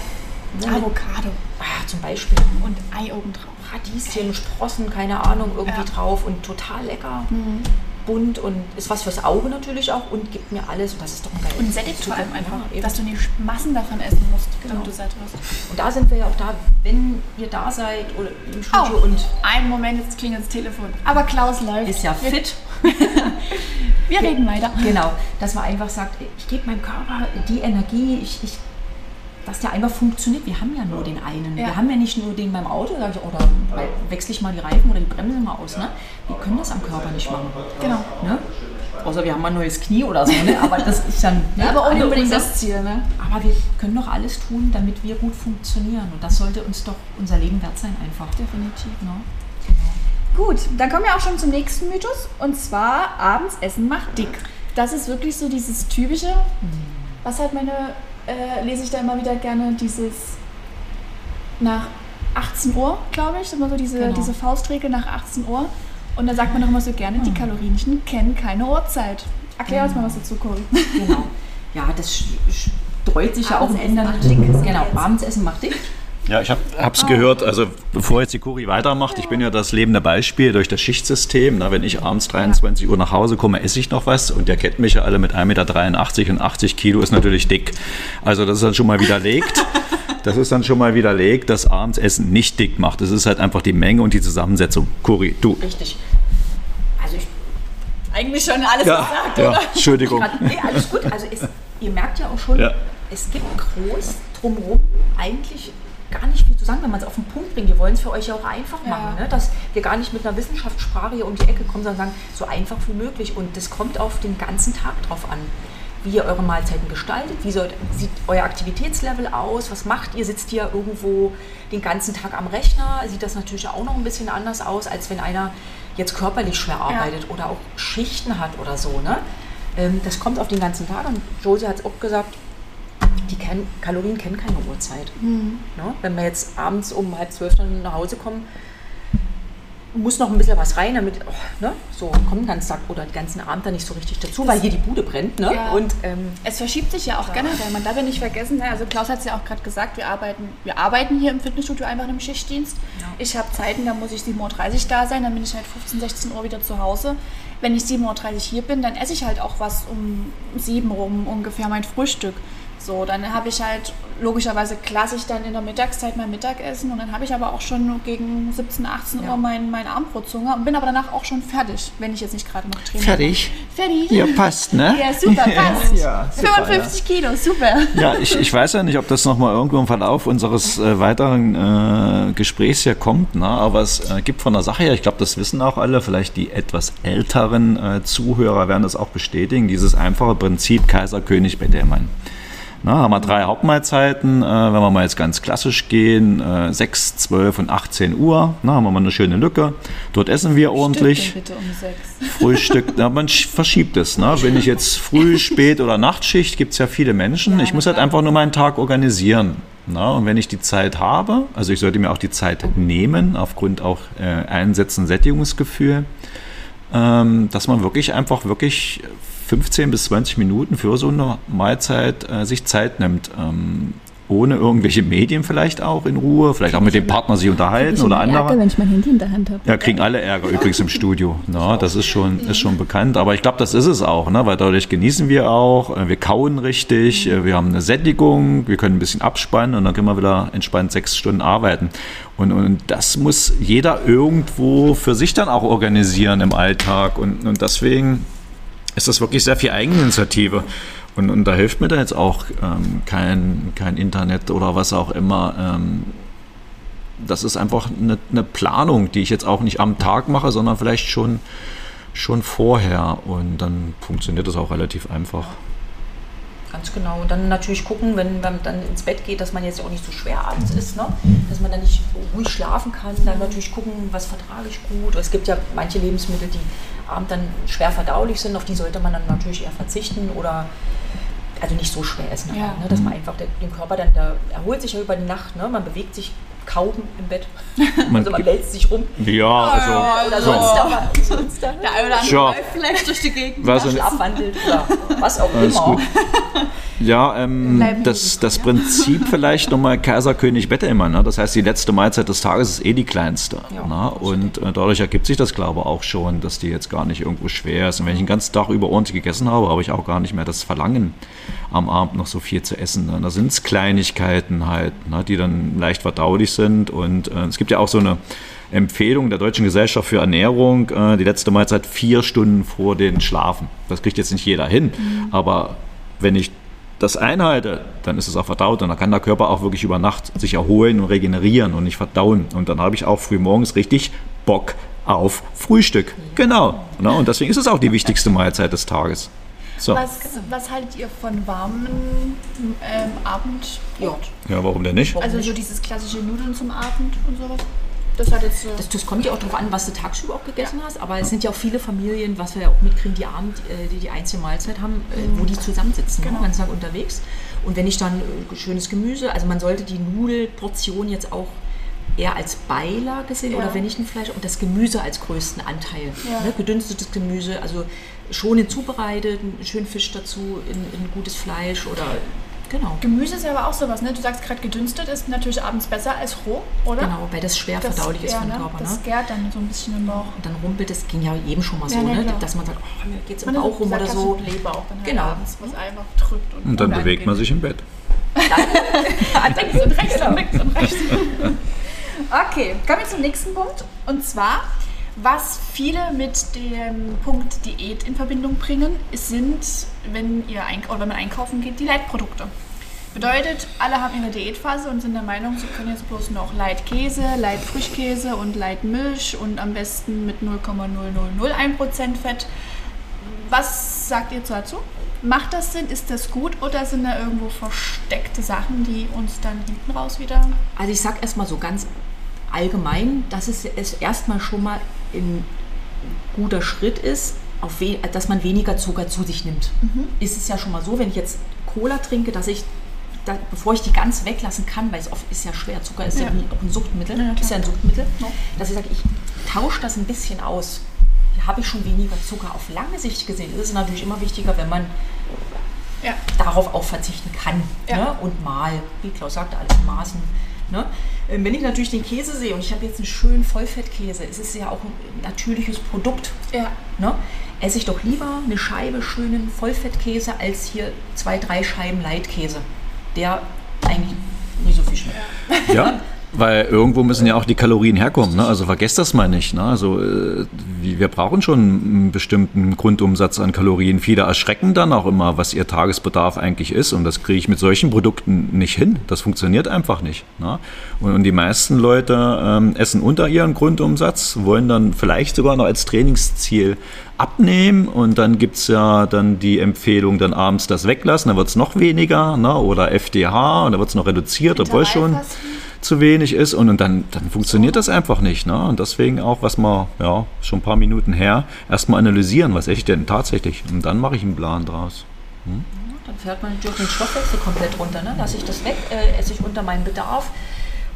Avocado. Ah, zum Beispiel. Und Ei oben drauf. Radieschen, Sprossen, keine Ahnung, irgendwie ja. drauf und total lecker. Mhm. Bunt und ist was fürs Auge natürlich auch und gibt mir alles und das ist doch geil. Und sättigt vor allem einfach, ja, dass du nicht Massen davon essen musst, genau. damit du satt wirst. Und da sind wir ja auch da, wenn ihr da seid oder im Studio oh, und... Einen Moment, jetzt klingelt das Telefon. Aber Klaus läuft. Ist ja fit. wir reden weiter. Genau, dass man einfach sagt, ich gebe meinem Körper die Energie, ich, ich dass der einfach funktioniert. Wir haben ja nur den einen. Ja. Wir haben ja nicht nur den beim Auto oder wechsle ich mal die Reifen oder die Bremse mal aus. Ne? Wir können das am Körper nicht machen. Genau. Ne? Außer wir haben mal ein neues Knie oder so. Ne? Aber das ist dann ne? aber ohne unbedingt das Ziel. Ne? Aber wir können doch alles tun, damit wir gut funktionieren. Und das sollte uns doch unser Leben wert sein einfach. Definitiv. Ne? Genau. Gut, dann kommen wir auch schon zum nächsten Mythos. Und zwar, abends essen macht dick. Das ist wirklich so dieses typische, mhm. was halt meine äh, lese ich da immer wieder gerne dieses nach 18 Uhr, glaube ich, immer so diese, genau. diese Faustregel nach 18 Uhr. Und da sagt man doch immer so gerne, die hm. Kalorienchen kennen keine Uhrzeit. Erklär uns mal was dazu, Cory. Genau. Ja, das streut sich ja auch im Ende. Genau, abends essen macht dick. Ja, ich habe es oh. gehört, also bevor jetzt die Kuri weitermacht, ich bin ja das lebende Beispiel durch das Schichtsystem. Na, wenn ich abends 23 Uhr nach Hause komme, esse ich noch was und der kennt mich ja alle mit 1,83 Meter und 80 Kilo ist natürlich dick. Also das ist dann schon mal widerlegt. Das ist dann schon mal widerlegt, dass abends Essen nicht dick macht. Es ist halt einfach die Menge und die Zusammensetzung. Kuri, du. Richtig. Also ich eigentlich schon alles ja, gesagt, ja, oder? Entschuldigung. Nee, alles gut. Also es, ihr merkt ja auch schon, ja. es gibt groß drumherum eigentlich gar nicht viel zu sagen, wenn man es auf den Punkt bringt. Wir wollen es für euch ja auch einfach machen, ja. ne? dass wir gar nicht mit einer Wissenschaftssprache hier um die Ecke kommen, sondern sagen, so einfach wie möglich. Und das kommt auf den ganzen Tag drauf an, wie ihr eure Mahlzeiten gestaltet, wie sieht euer Aktivitätslevel aus, was macht ihr, sitzt ihr irgendwo den ganzen Tag am Rechner, sieht das natürlich auch noch ein bisschen anders aus, als wenn einer jetzt körperlich schwer arbeitet ja. oder auch Schichten hat oder so. Ne? Ähm, das kommt auf den ganzen Tag und Josie hat es auch gesagt, die kennen, Kalorien kennen keine Uhrzeit. Mhm. Ne? Wenn wir jetzt abends um halb zwölf dann nach Hause kommen, muss noch ein bisschen was rein, damit oh, ne, so kommt den ganzen Tag oder den ganzen Abend dann nicht so richtig dazu, weil hier die Bude brennt. Ne? Ja. Und ähm, es verschiebt sich ja auch ja. generell. Man darf ja nicht vergessen, ne? also Klaus hat es ja auch gerade gesagt, wir arbeiten, wir arbeiten hier im Fitnessstudio einfach im Schichtdienst. Ja. Ich habe Zeiten, da muss ich 7.30 Uhr da sein, dann bin ich halt 15, 16 Uhr wieder zu Hause. Wenn ich 7.30 Uhr hier bin, dann esse ich halt auch was um 7 Uhr rum ungefähr mein Frühstück So, dann habe ich halt logischerweise klassisch dann in der Mittagszeit mein Mittagessen und dann habe ich aber auch schon gegen 17, 18 ja. Uhr mein, mein Abendbrotzunger und bin aber danach auch schon fertig, wenn ich jetzt nicht gerade noch Training Fertig? Habe. Fertig. Ja, passt, ne? Ja, super, passt. ja, super, 55 ja. Kilo, super. Ja, ich, ich weiß ja nicht, ob das nochmal irgendwo im Verlauf unseres äh, weiteren äh, Gesprächs hier kommt, ne? aber es äh, gibt von der Sache her, ich glaube, das wissen auch alle, vielleicht die etwas älteren äh, Zuhörer werden das auch bestätigen, dieses einfache Prinzip Kaiser, König, Bettelmann. Na, haben wir drei Hauptmahlzeiten. Äh, wenn wir mal jetzt ganz klassisch gehen, äh, 6, 12 und 18 Uhr, na, haben wir mal eine schöne Lücke. Dort essen wir ordentlich. Bitte um 6. Frühstück, na, man verschiebt es. Ne? Wenn ich jetzt früh, spät oder Nachtschicht, gibt es ja viele Menschen. Ja, ich muss halt einfach nur meinen Tag organisieren. Na, und wenn ich die Zeit habe, also ich sollte mir auch die Zeit nehmen, aufgrund auch äh, Einsetzen, Sättigungsgefühl, ähm, dass man wirklich einfach wirklich 15 bis 20 Minuten für so eine Mahlzeit äh, sich Zeit nimmt. Ähm, ohne irgendwelche Medien vielleicht auch in Ruhe, vielleicht auch mit dem Partner sich unterhalten oder andere. Ärger, wenn ich mein Handy in der Hand habe. Ja, kriegen alle Ärger übrigens im Studio. Na, das ist schon, ist schon bekannt. Aber ich glaube, das ist es auch, ne? weil dadurch genießen wir auch, äh, wir kauen richtig, äh, wir haben eine Sättigung, wir können ein bisschen abspannen und dann können wir wieder entspannt sechs Stunden arbeiten. Und, und das muss jeder irgendwo für sich dann auch organisieren im Alltag. Und, und deswegen ist das wirklich sehr viel Eigeninitiative. Und, und da hilft mir da jetzt auch ähm, kein, kein Internet oder was auch immer. Ähm, das ist einfach eine, eine, Planung, die ich jetzt auch nicht am Tag mache, sondern vielleicht schon, schon vorher. Und dann funktioniert das auch relativ einfach. Ganz genau. Und dann natürlich gucken, wenn man dann ins Bett geht, dass man jetzt auch nicht so schwer abends ist, ne? dass man dann nicht ruhig schlafen kann. Dann natürlich gucken, was vertrage ich gut. Es gibt ja manche Lebensmittel, die Abend dann schwer verdaulich sind, auf die sollte man dann natürlich eher verzichten oder also nicht so schwer essen, ja. ne, dass man einfach den Körper dann, der erholt sich ja über die Nacht, ne, man bewegt sich kaum im Bett. Man also man wälzt sich rum. Ja, also. Oder sonst, so. aber, sonst da. Der eine oder andere läuft vielleicht durch die Gegend. Was schlafwandelt oder was auch immer. Gut. Ja, ähm, das, das Prinzip vielleicht nochmal Kaiser, König, Bettelmann. Ne? Das heißt, die letzte Mahlzeit des Tages ist eh die kleinste. Ja, ne? Und äh, dadurch ergibt sich das, glaube ich, auch schon, dass die jetzt gar nicht irgendwo schwer ist. Und wenn ich den ganzen Tag über ordentlich gegessen habe, habe ich auch gar nicht mehr das Verlangen, am Abend noch so viel zu essen. Ne? Da sind es Kleinigkeiten halt, ne? die dann leicht verdaulich sind. Und äh, es gibt ja auch so eine Empfehlung der Deutschen Gesellschaft für Ernährung, äh, die letzte Mahlzeit vier Stunden vor den Schlafen. Das kriegt jetzt nicht jeder hin, mhm. aber wenn ich das einhalte, dann ist es auch verdaut und dann kann der Körper auch wirklich über Nacht sich erholen und regenerieren und nicht verdauen. Und dann habe ich auch früh morgens richtig Bock auf Frühstück. Genau. Und deswegen ist es auch die wichtigste Mahlzeit des Tages. So. Was, was haltet ihr von warmen ähm, Abendbrot? Ja, warum denn nicht? Also so dieses klassische Nudeln zum Abend und sowas? Das, hat jetzt, das, das, kommt ja auch darauf an, was du tagsüber auch gegessen ja. hast. Aber es sind ja auch viele Familien, was wir ja auch mitkriegen, die Abend, äh, die die einzelne Mahlzeit haben, äh, mhm. wo die zusammensitzen, ne, genau. den ganzen Tag unterwegs. Und wenn ich dann äh, schönes Gemüse, also man sollte die Nudelportion jetzt auch eher als Beilage sehen ja. oder wenn nicht ein Fleisch und das Gemüse als größten Anteil. Ja. Ne, gedünstetes Gemüse, also schonend zubereitet, schön Fisch dazu, in, in gutes Fleisch oder Genau. Gemüse ist ja aber auch sowas, ne? Du sagst gerade, gedünstet ist natürlich abends besser als roh, oder? Genau, weil das schwer das, verdaulich ist ja, für den Körper. Ne? Das gärt dann so ein bisschen im Bauch. Und dann rumpelt, das ging ja jedem schon mal so, ne? ne? dass man sagt, oh, mir geht es im Bauch rum oder so. Leber auch dann halt genau. abends, was einfach drückt. Und, und dann bewegt man sich im Bett. Dann, links und rechts und links und rechts. Okay, kommen wir zum nächsten Punkt. Und zwar, was viele mit dem Punkt Diät in Verbindung bringen, sind, wenn, ihr oder wenn man einkaufen geht, die Leitprodukte. Bedeutet, alle haben ihre Diätphase und sind der Meinung, sie können jetzt bloß noch Leitkäse, Leitfrischkäse und Leitmilch und am besten mit 0,0001% Fett. Was sagt ihr dazu? Macht das Sinn? Ist das gut oder sind da irgendwo versteckte Sachen, die uns dann hinten raus wieder. Also ich sag erstmal so ganz allgemein, dass es, es erstmal schon mal ein guter Schritt ist, dass man weniger Zucker zu sich nimmt. Mhm. Ist es ja schon mal so, wenn ich jetzt Cola trinke, dass ich, da, bevor ich die ganz weglassen kann, weil es oft ist ja schwer, Zucker ist ja, ja auch ein Suchtmittel, ja, ist ja ein Suchtmittel, ja. dass ich sage, ich tausche das ein bisschen aus. Hier habe ich schon weniger Zucker auf lange Sicht gesehen. Das ist natürlich immer wichtiger, wenn man darauf auch verzichten kann. Ne? Und mal, wie Klaus sagte, alles in Maßen. Ne? Ähm, wenn ich natürlich den Käse sehe und ich habe jetzt einen schönen Vollfettkäse, es ist ja auch ein natürliches Produkt. Ja. Ne? esse ich doch lieber eine Scheibe schönen Vollfettkäse als hier zwei, drei Scheiben Leitkäse, der eigentlich nicht so viel schmeckt. Ja, weil irgendwo müssen ja auch die Kalorien herkommen. Ne? Also vergesst das mal nicht. Ne? Also äh, wir brauchen schon einen bestimmten Grundumsatz an Kalorien. Viele erschrecken dann auch immer, was ihr Tagesbedarf eigentlich ist. Und das kriege ich mit solchen Produkten nicht hin. Das funktioniert einfach nicht. Ne? Und, und, die meisten Leute ähm, essen unter ihren Grundumsatz, wollen dann vielleicht sogar noch als Trainingsziel abnehmen und dann gibt es ja dann die Empfehlung, dann abends das weglassen, dann wird es noch weniger ne? oder FDH und dann wird es noch reduziert, obwohl schon zu wenig ist und, und dann, dann funktioniert das einfach nicht. Ne? Und deswegen auch, was wir ja, schon ein paar Minuten her erstmal analysieren, was ich denn tatsächlich und dann mache ich einen Plan draus. Hm? Dann fährt man natürlich den Stoffwechsel komplett runter. Ne? Lasse ich das weg, äh, esse ich unter meinem Bedarf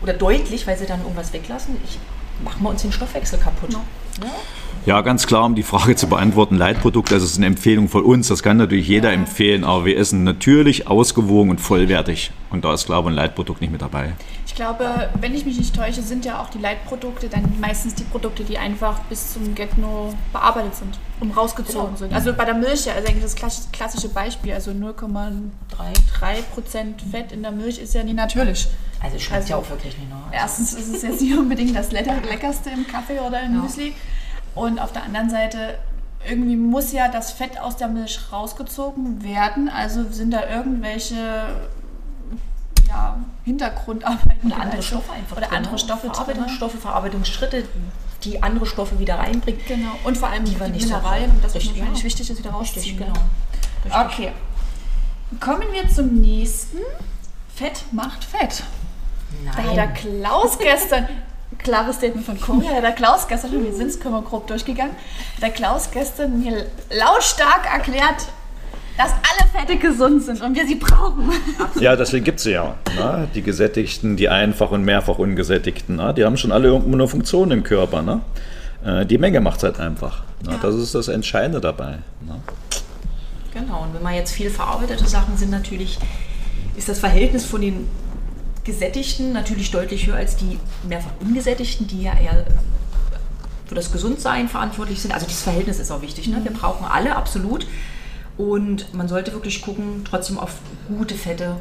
oder deutlich, weil sie dann irgendwas weglassen. Ich machen wir uns den Stoffwechsel kaputt. Ja. Ja? Ja, ganz klar, um die Frage zu beantworten, Leitprodukt, das ist eine Empfehlung von uns. Das kann natürlich jeder empfehlen, aber wir essen natürlich, ausgewogen und vollwertig. Und da ist, glaube ich, ein Leitprodukt nicht mit dabei. Ich glaube, wenn ich mich nicht täusche, sind ja auch die Leitprodukte dann meistens die Produkte, die einfach bis zum Getno bearbeitet sind und rausgezogen genau. sind. Also bei der Milch, ja, also eigentlich das klassische Beispiel, also 0,33% Fett in der Milch ist ja nie natürlich. Also schmeckt also, ja auch wirklich nicht. Ne? Erstens ist es jetzt nicht unbedingt das Leckerste im Kaffee oder im ja. Müsli. Und auf der anderen Seite, irgendwie muss ja das Fett aus der Milch rausgezogen werden. Also sind da irgendwelche ja, Hintergrundarbeiten oder andere Stoffe einfach oder andere Stoffe Verarbeitungsstoffe, Verarbeitungsschritte, die andere Stoffe wieder reinbringt. Genau. Und vor allem die, die Mineralien, so das ist wahrscheinlich wichtig, dass sie da rausziehen. Richtig, genau. Richtig. Okay. Kommen wir zum nächsten. Fett macht Fett. Nein. Da hat der Klaus gestern, klares Statement von Cory, hat der Klaus gestern, wir sind es, können wir grob durchgegangen, der Klaus gestern mir lautstark erklärt, dass alle Fette gesund sind und wir sie brauchen. Ja, deswegen gibt es sie ja. Ne? Die gesättigten, die einfach und mehrfach ungesättigten, ne? die haben schon alle irgendwo eine Funktion im Körper. Ne? Äh, die Menge macht es halt einfach. Ne? Ja. Das ist das Entscheidende dabei. Ne? Genau, und wenn man jetzt viel verarbeitete Sachen sind, natürlich ist das Verhältnis von den gesättigten natürlich deutlich höher als die mehrfach ungesättigten, die ja eher für das Gesundsein verantwortlich sind. Also dieses Verhältnis ist auch wichtig. Ne? Wir mhm. brauchen alle absolut. Und man sollte wirklich gucken, trotzdem auf gute Fette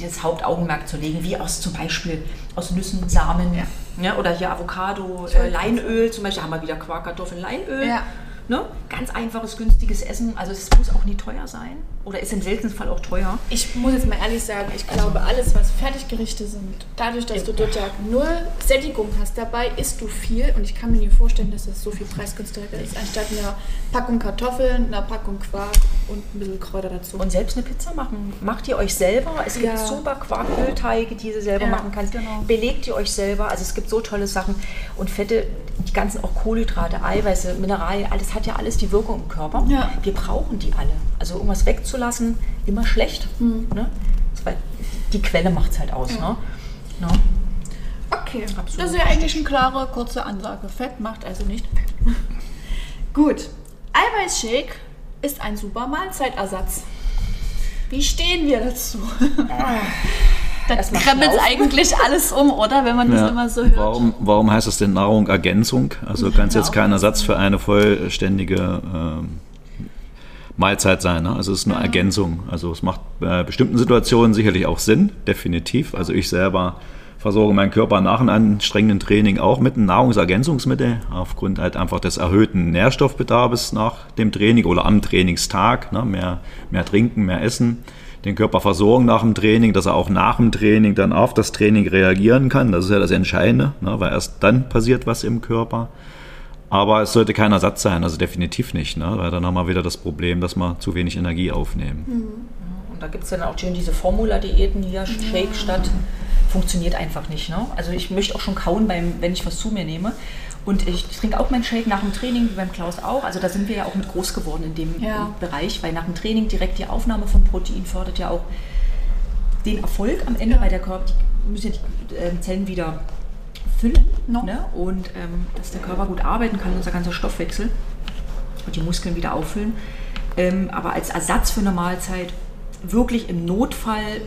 das Hauptaugenmerk zu legen, wie aus zum Beispiel aus Nüssen, Samen ja. Ja, oder hier Avocado, äh, Leinöl, zum Beispiel haben wir wieder Quark, Kartoffeln, Leinöl. Ja. Ne? Ganz einfaches, günstiges Essen. Also es muss auch nie teuer sein. Oder ist im seltensten Fall auch teuer. Ich muss jetzt mal ehrlich sagen, ich glaube, alles, was Fertiggerichte sind, dadurch, dass du dort ja null Sättigung hast dabei, isst du viel. Und ich kann mir nicht vorstellen, dass das so viel preisgünstiger ist, anstatt einer Packung Kartoffeln, einer Packung Quark und ein bisschen Kräuter dazu. Und selbst eine Pizza machen. Macht ihr euch selber. Es gibt ja. super Quarkölteige, die ihr selber ja, machen kannst. Genau. Belegt ihr euch selber. Also es gibt so tolle Sachen. Und Fette, die ganzen auch Kohlenhydrate, Eiweiße, Mineralien, alles hat ja alles die Wirkung im Körper. Ja. Wir brauchen die alle. Also irgendwas wegzulassen, immer schlecht. Mhm. Ne? Die Quelle macht es halt aus. Ja. Ne? Ne? Okay, Absolut. das ist ja eigentlich eine klare, kurze Ansage. Fett macht also nicht Fett. Gut, Eiweißshake ist ein super Mahlzeitersatz. Wie stehen wir dazu? Ah. da krempelt es eigentlich alles um, oder? Wenn man ja. das immer so hört. Warum, warum heißt es denn Nahrung-Ergänzung? Also kann es jetzt kein Ersatz für eine vollständige ähm, Mahlzeit sein. Ne? Also es ist eine ja. Ergänzung. Also es macht bei bestimmten Situationen sicherlich auch Sinn, definitiv. Also ich selber versorge meinen Körper nach einem anstrengenden Training auch mit einem Nahrungsergänzungsmittel, aufgrund halt einfach des erhöhten Nährstoffbedarfs nach dem Training oder am Trainingstag. Ne? Mehr, mehr trinken, mehr essen den Körper versorgen nach dem Training, dass er auch nach dem Training dann auf das Training reagieren kann. Das ist ja das Entscheidende, ne? weil erst dann passiert was im Körper. Aber es sollte kein Ersatz sein, also definitiv nicht, ne? weil dann haben wir wieder das Problem, dass wir zu wenig Energie aufnehmen. Mhm. Und da gibt es dann auch schon diese Formula-Diäten hier, Shake statt, funktioniert einfach nicht. Ne? Also ich möchte auch schon kauen, beim, wenn ich was zu mir nehme. Und ich trinke auch meinen Shake nach dem Training, wie beim Klaus auch. Also da sind wir ja auch mit groß geworden in dem ja. Bereich, weil nach dem Training direkt die Aufnahme von Protein fördert ja auch den Erfolg am Ende, ja. weil der Körper, die müssen ja die äh, Zellen wieder füllen no. ne? und ähm, dass der Körper gut arbeiten kann, unser ganzer Stoffwechsel und die Muskeln wieder auffüllen. Ähm, aber als Ersatz für eine Mahlzeit wirklich im Notfall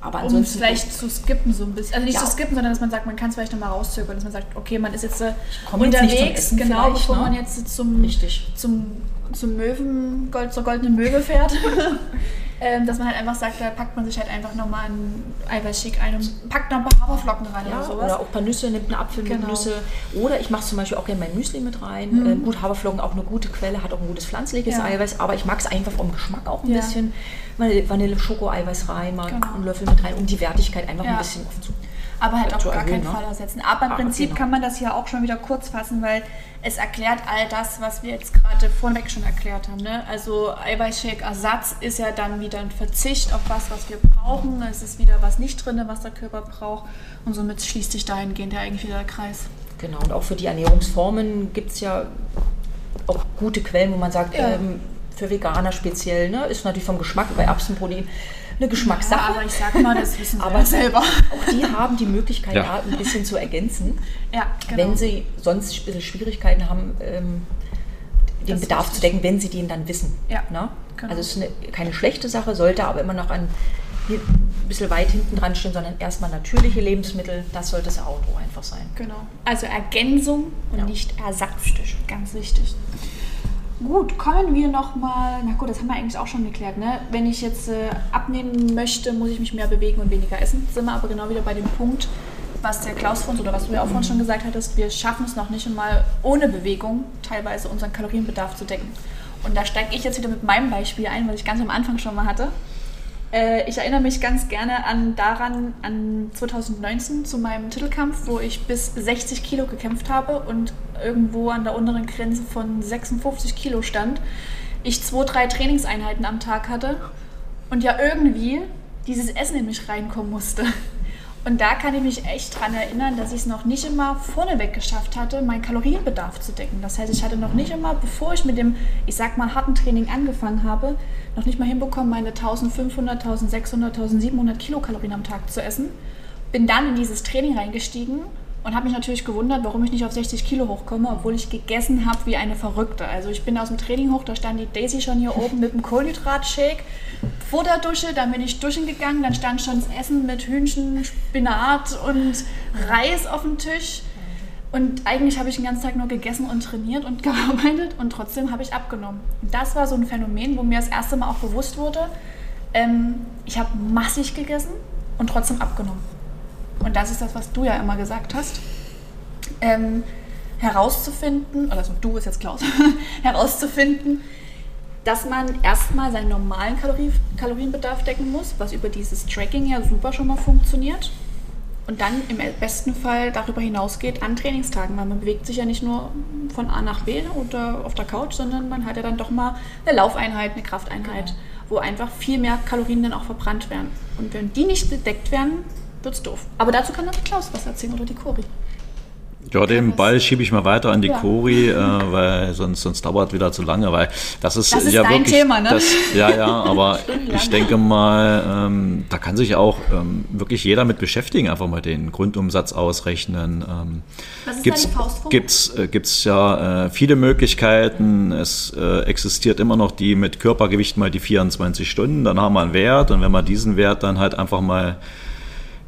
Aber um vielleicht zu skippen so ein bisschen. Also nicht ja. zu skippen, sondern dass man sagt, man kann es vielleicht nochmal rauszögern, dass man sagt, okay, man ist jetzt äh, unterwegs, jetzt genau, bevor ne? man jetzt zum, Richtig. zum, zum Möwen, zur goldenen Möwe fährt. ähm, dass man halt einfach sagt, da packt man sich halt einfach nochmal einen Eiweißshake ein und packt noch ein paar Haferflocken rein ja, oder sowas. Oder auch ein paar Nüsse, nimmt einen Apfel genau. mit Nüsse. Oder ich mache zum Beispiel auch gerne mein Müsli mit rein. Mhm. Ähm, gut, Haferflocken auch eine gute Quelle, hat auch ein gutes pflanzliches ja. Eiweiß, aber ich mag es einfach vom Geschmack auch ein ja. bisschen. Vanille, Schoko-Eiweiß rein, mal genau. einen Löffel mit rein, um die Wertigkeit einfach ein bisschen aufzunehmen aber halt auf gar keinen ne? Fall ersetzen. Aber im Prinzip genau. kann man das hier auch schon wieder kurz fassen, weil es erklärt all das, was wir jetzt gerade vorweg schon erklärt haben. Ne? Also Eiweißshake-Ersatz ist ja dann wieder ein Verzicht auf was, was wir brauchen. Es ist wieder was nicht drin, was der Körper braucht. Und somit schließt sich dahingehend ja eigentlich wieder der Kreis. Genau, und auch für die Ernährungsformen gibt es ja auch gute Quellen, wo man sagt, ja. ähm, für Veganer speziell, ne, ist natürlich vom Geschmack bei Erbsenprotein eine Geschmackssache. Ja, aber ich sag mal, das wissen Sie aber selber. Auch die haben die Möglichkeit, ja. da ein bisschen zu ergänzen, ja, genau. wenn sie sonst ein bisschen Schwierigkeiten haben, ähm, den das Bedarf zu decken, wenn sie den dann wissen. Ja, ne? genau. Also es ist eine, keine schlechte Sache, sollte aber immer noch ein, ein bisschen weit hinten dran stehen, sondern erstmal natürliche Lebensmittel, das sollte das Auto einfach sein. Genau. Also Ergänzung und ja. nicht Ersatzstück, ganz wichtig. Gut, kommen wir nochmal, na gut, das haben wir eigentlich auch schon geklärt, ne? Wenn ich jetzt äh, abnehmen möchte, muss ich mich mehr bewegen und weniger essen. Sind wir aber genau wieder bei dem Punkt, was der Klaus von uns oder was du ja auch vorhin schon gesagt hattest, wir schaffen es noch nicht einmal ohne Bewegung teilweise unseren Kalorienbedarf zu decken. Und da steige ich jetzt wieder mit meinem Beispiel ein, was ich ganz am Anfang schon mal hatte. Äh, ich erinnere mich ganz gerne an daran, an 2019 zu meinem Titelkampf, wo ich bis 60 Kilo gekämpft habe und irgendwo an der unteren Grenze von 56 Kilo stand. Ich zwei, drei Trainingseinheiten am Tag hatte und ja irgendwie dieses Essen in mich reinkommen musste. Und da kann ich mich echt daran erinnern, dass ich es noch nicht immer vorneweg geschafft hatte, meinen Kalorienbedarf zu decken. Das heißt, ich hatte noch nicht immer, bevor ich mit dem, ich sag mal, harten Training angefangen habe, noch nicht mal hinbekommen, meine 1500, 1600, 1700 Kilokalorien am Tag zu essen. Bin dann in dieses Training reingestiegen und habe mich natürlich gewundert, warum ich nicht auf 60 Kilo hochkomme, obwohl ich gegessen habe wie eine Verrückte. Also ich bin aus dem Training hoch, da stand die Daisy schon hier oben mit dem Kohlenhydratshake vor der Dusche, dann bin ich duschen gegangen, dann stand schon das Essen mit Hühnchen, Spinat und Reis auf dem Tisch. Und eigentlich habe ich den ganzen Tag nur gegessen und trainiert und gearbeitet und trotzdem habe ich abgenommen. Das war so ein Phänomen, wo mir das erste Mal auch bewusst wurde, ähm, ich habe massig gegessen und trotzdem abgenommen. Und das ist das, was du ja immer gesagt hast. Ähm, herauszufinden, also du ist jetzt Klaus, herauszufinden, dass man erstmal seinen normalen Kalorien, Kalorienbedarf decken muss, was über dieses Tracking ja super schon mal funktioniert. Und dann im besten Fall darüber hinausgeht an Trainingstagen, weil man bewegt sich ja nicht nur von A nach B oder auf der Couch, sondern man hat ja dann doch mal eine Laufeinheit, eine Krafteinheit, genau. wo einfach viel mehr Kalorien dann auch verbrannt werden. Und wenn die nicht gedeckt werden, wird es doof. Aber dazu kann dann Klaus was erzählen oder die Cori. Ja, den Ball schiebe ich mal weiter an die ja. Kori, äh, weil sonst, sonst dauert wieder zu lange, weil das ist, das ist ja dein wirklich. Thema, ne? Das, ja, ja, aber ich denke mal, ähm, da kann sich auch ähm, wirklich jeder mit beschäftigen, einfach mal den Grundumsatz ausrechnen. Ähm, Was ist gibt's, deine Faustform? Gibt's, äh, gibt's ja äh, viele Möglichkeiten. Es äh, existiert immer noch die mit Körpergewicht mal die 24 Stunden, dann haben wir einen Wert und wenn wir diesen Wert dann halt einfach mal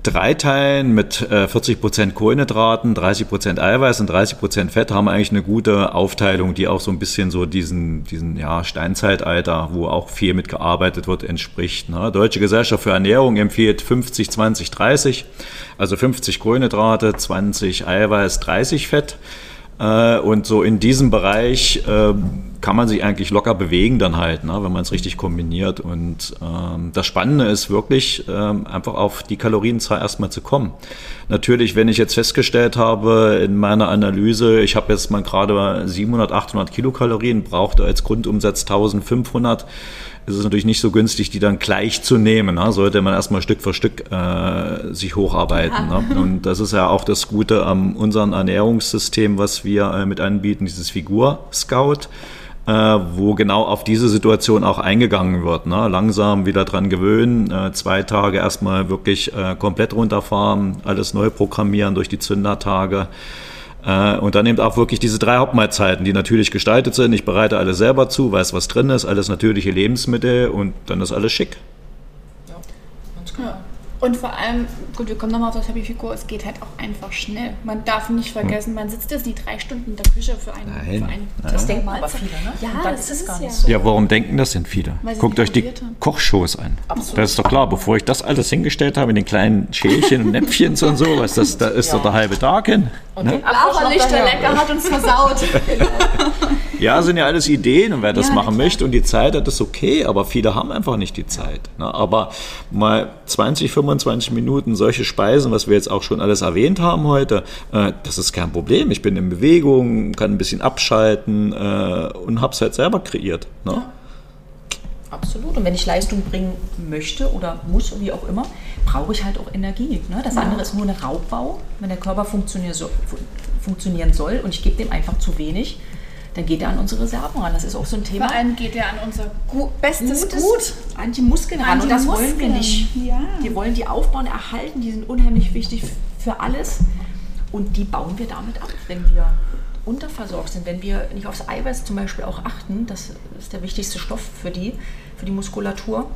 drei Teilen mit äh, 40% Kohlenhydraten, 30% Eiweiß und 30% Fett haben eigentlich eine gute Aufteilung, die auch so ein bisschen so diesen, diesen ja, Steinzeitalter, wo auch viel mitgearbeitet wird, entspricht. Ne? Deutsche Gesellschaft für Ernährung empfiehlt 50, 20, 30, also 50 Kohlenhydrate, 20 Eiweiß, 30 Fett. Äh, und so in diesem Bereich äh, kann man sich eigentlich locker bewegen dann halt, ne, wenn man es richtig kombiniert. Und ähm, das Spannende ist wirklich, ähm, einfach auf die Kalorienzahl erstmal zu kommen. Natürlich, wenn ich jetzt festgestellt habe in meiner Analyse, ich habe jetzt mal gerade 700, 800 Kilokalorien, brauchte als Grundumsatz 1500, ist es natürlich nicht so günstig, die dann gleich zu nehmen. Ne? Sollte man erstmal Stück für Stück äh, sich hocharbeiten. Ja. Ne? Und das ist ja auch das Gute an unserem Ernährungssystem, was wir äh, mit anbieten, dieses Figur Scout. Äh, wo genau auf diese Situation auch eingegangen wird. Ne? Langsam wieder dran gewöhnen, äh, zwei Tage erstmal wirklich äh, komplett runterfahren, alles neu programmieren durch die Zündertage. Äh, und dann eben auch wirklich diese drei Hauptmahlzeiten, die natürlich gestaltet sind. Ich bereite alles selber zu, weiß, was drin ist, alles natürliche Lebensmittel und dann ist alles schick. Ja, ganz klar. Und vor allem, gut, wir kommen nochmal auf das Happy Figur, es geht halt auch einfach schnell. Man darf nicht vergessen, man sitzt jetzt nicht drei Stunden in der Küche für einen. Nein. Für einen Nein. Das denken aber viele, ne? Ja, Und das ist es gar ja. nicht so. Ja, warum denken das denn viele? Guckt euch die haben. Kochshows an. Absolut. Das ist doch klar, bevor ich das alles hingestellt habe in den kleinen Schälchen und Näpfchen und so, was das, da ist doch der halbe Tag hin. Ne? Laberlichter lecker hat uns versaut. Ja, sind ja alles Ideen und wer das Ja, machen klar. möchte und die Zeit hat, ist okay, aber viele haben einfach nicht die Zeit. Ne? Aber mal 20, 25 Minuten solche Speisen, was wir jetzt auch schon alles erwähnt haben heute, äh, das ist kein Problem. Ich bin in Bewegung, kann ein bisschen abschalten äh, und habe es halt selber kreiert. Ne? Absolut. Und wenn ich Leistung bringen möchte oder muss, wie auch immer, brauche ich halt auch Energie. Ne? Das andere ist nur ein Raubbau. Wenn der Körper funktionieren soll, fu- funktionieren soll und ich gebe dem einfach zu wenig, dann geht er an unsere Reserven ran. Das ist auch so ein Thema. Vor allem geht er an unser Gu bestes Gutes Gut. an die Muskeln ran. An Und das wollen wir nicht. ja. Wir wollen die aufbauen, erhalten. Die sind unheimlich wichtig für alles. Und die bauen wir damit ab, wenn wir unterversorgt sind, wenn wir nicht aufs Eiweiß zum Beispiel auch achten. Das ist der wichtigste Stoff für die, für die Muskulatur.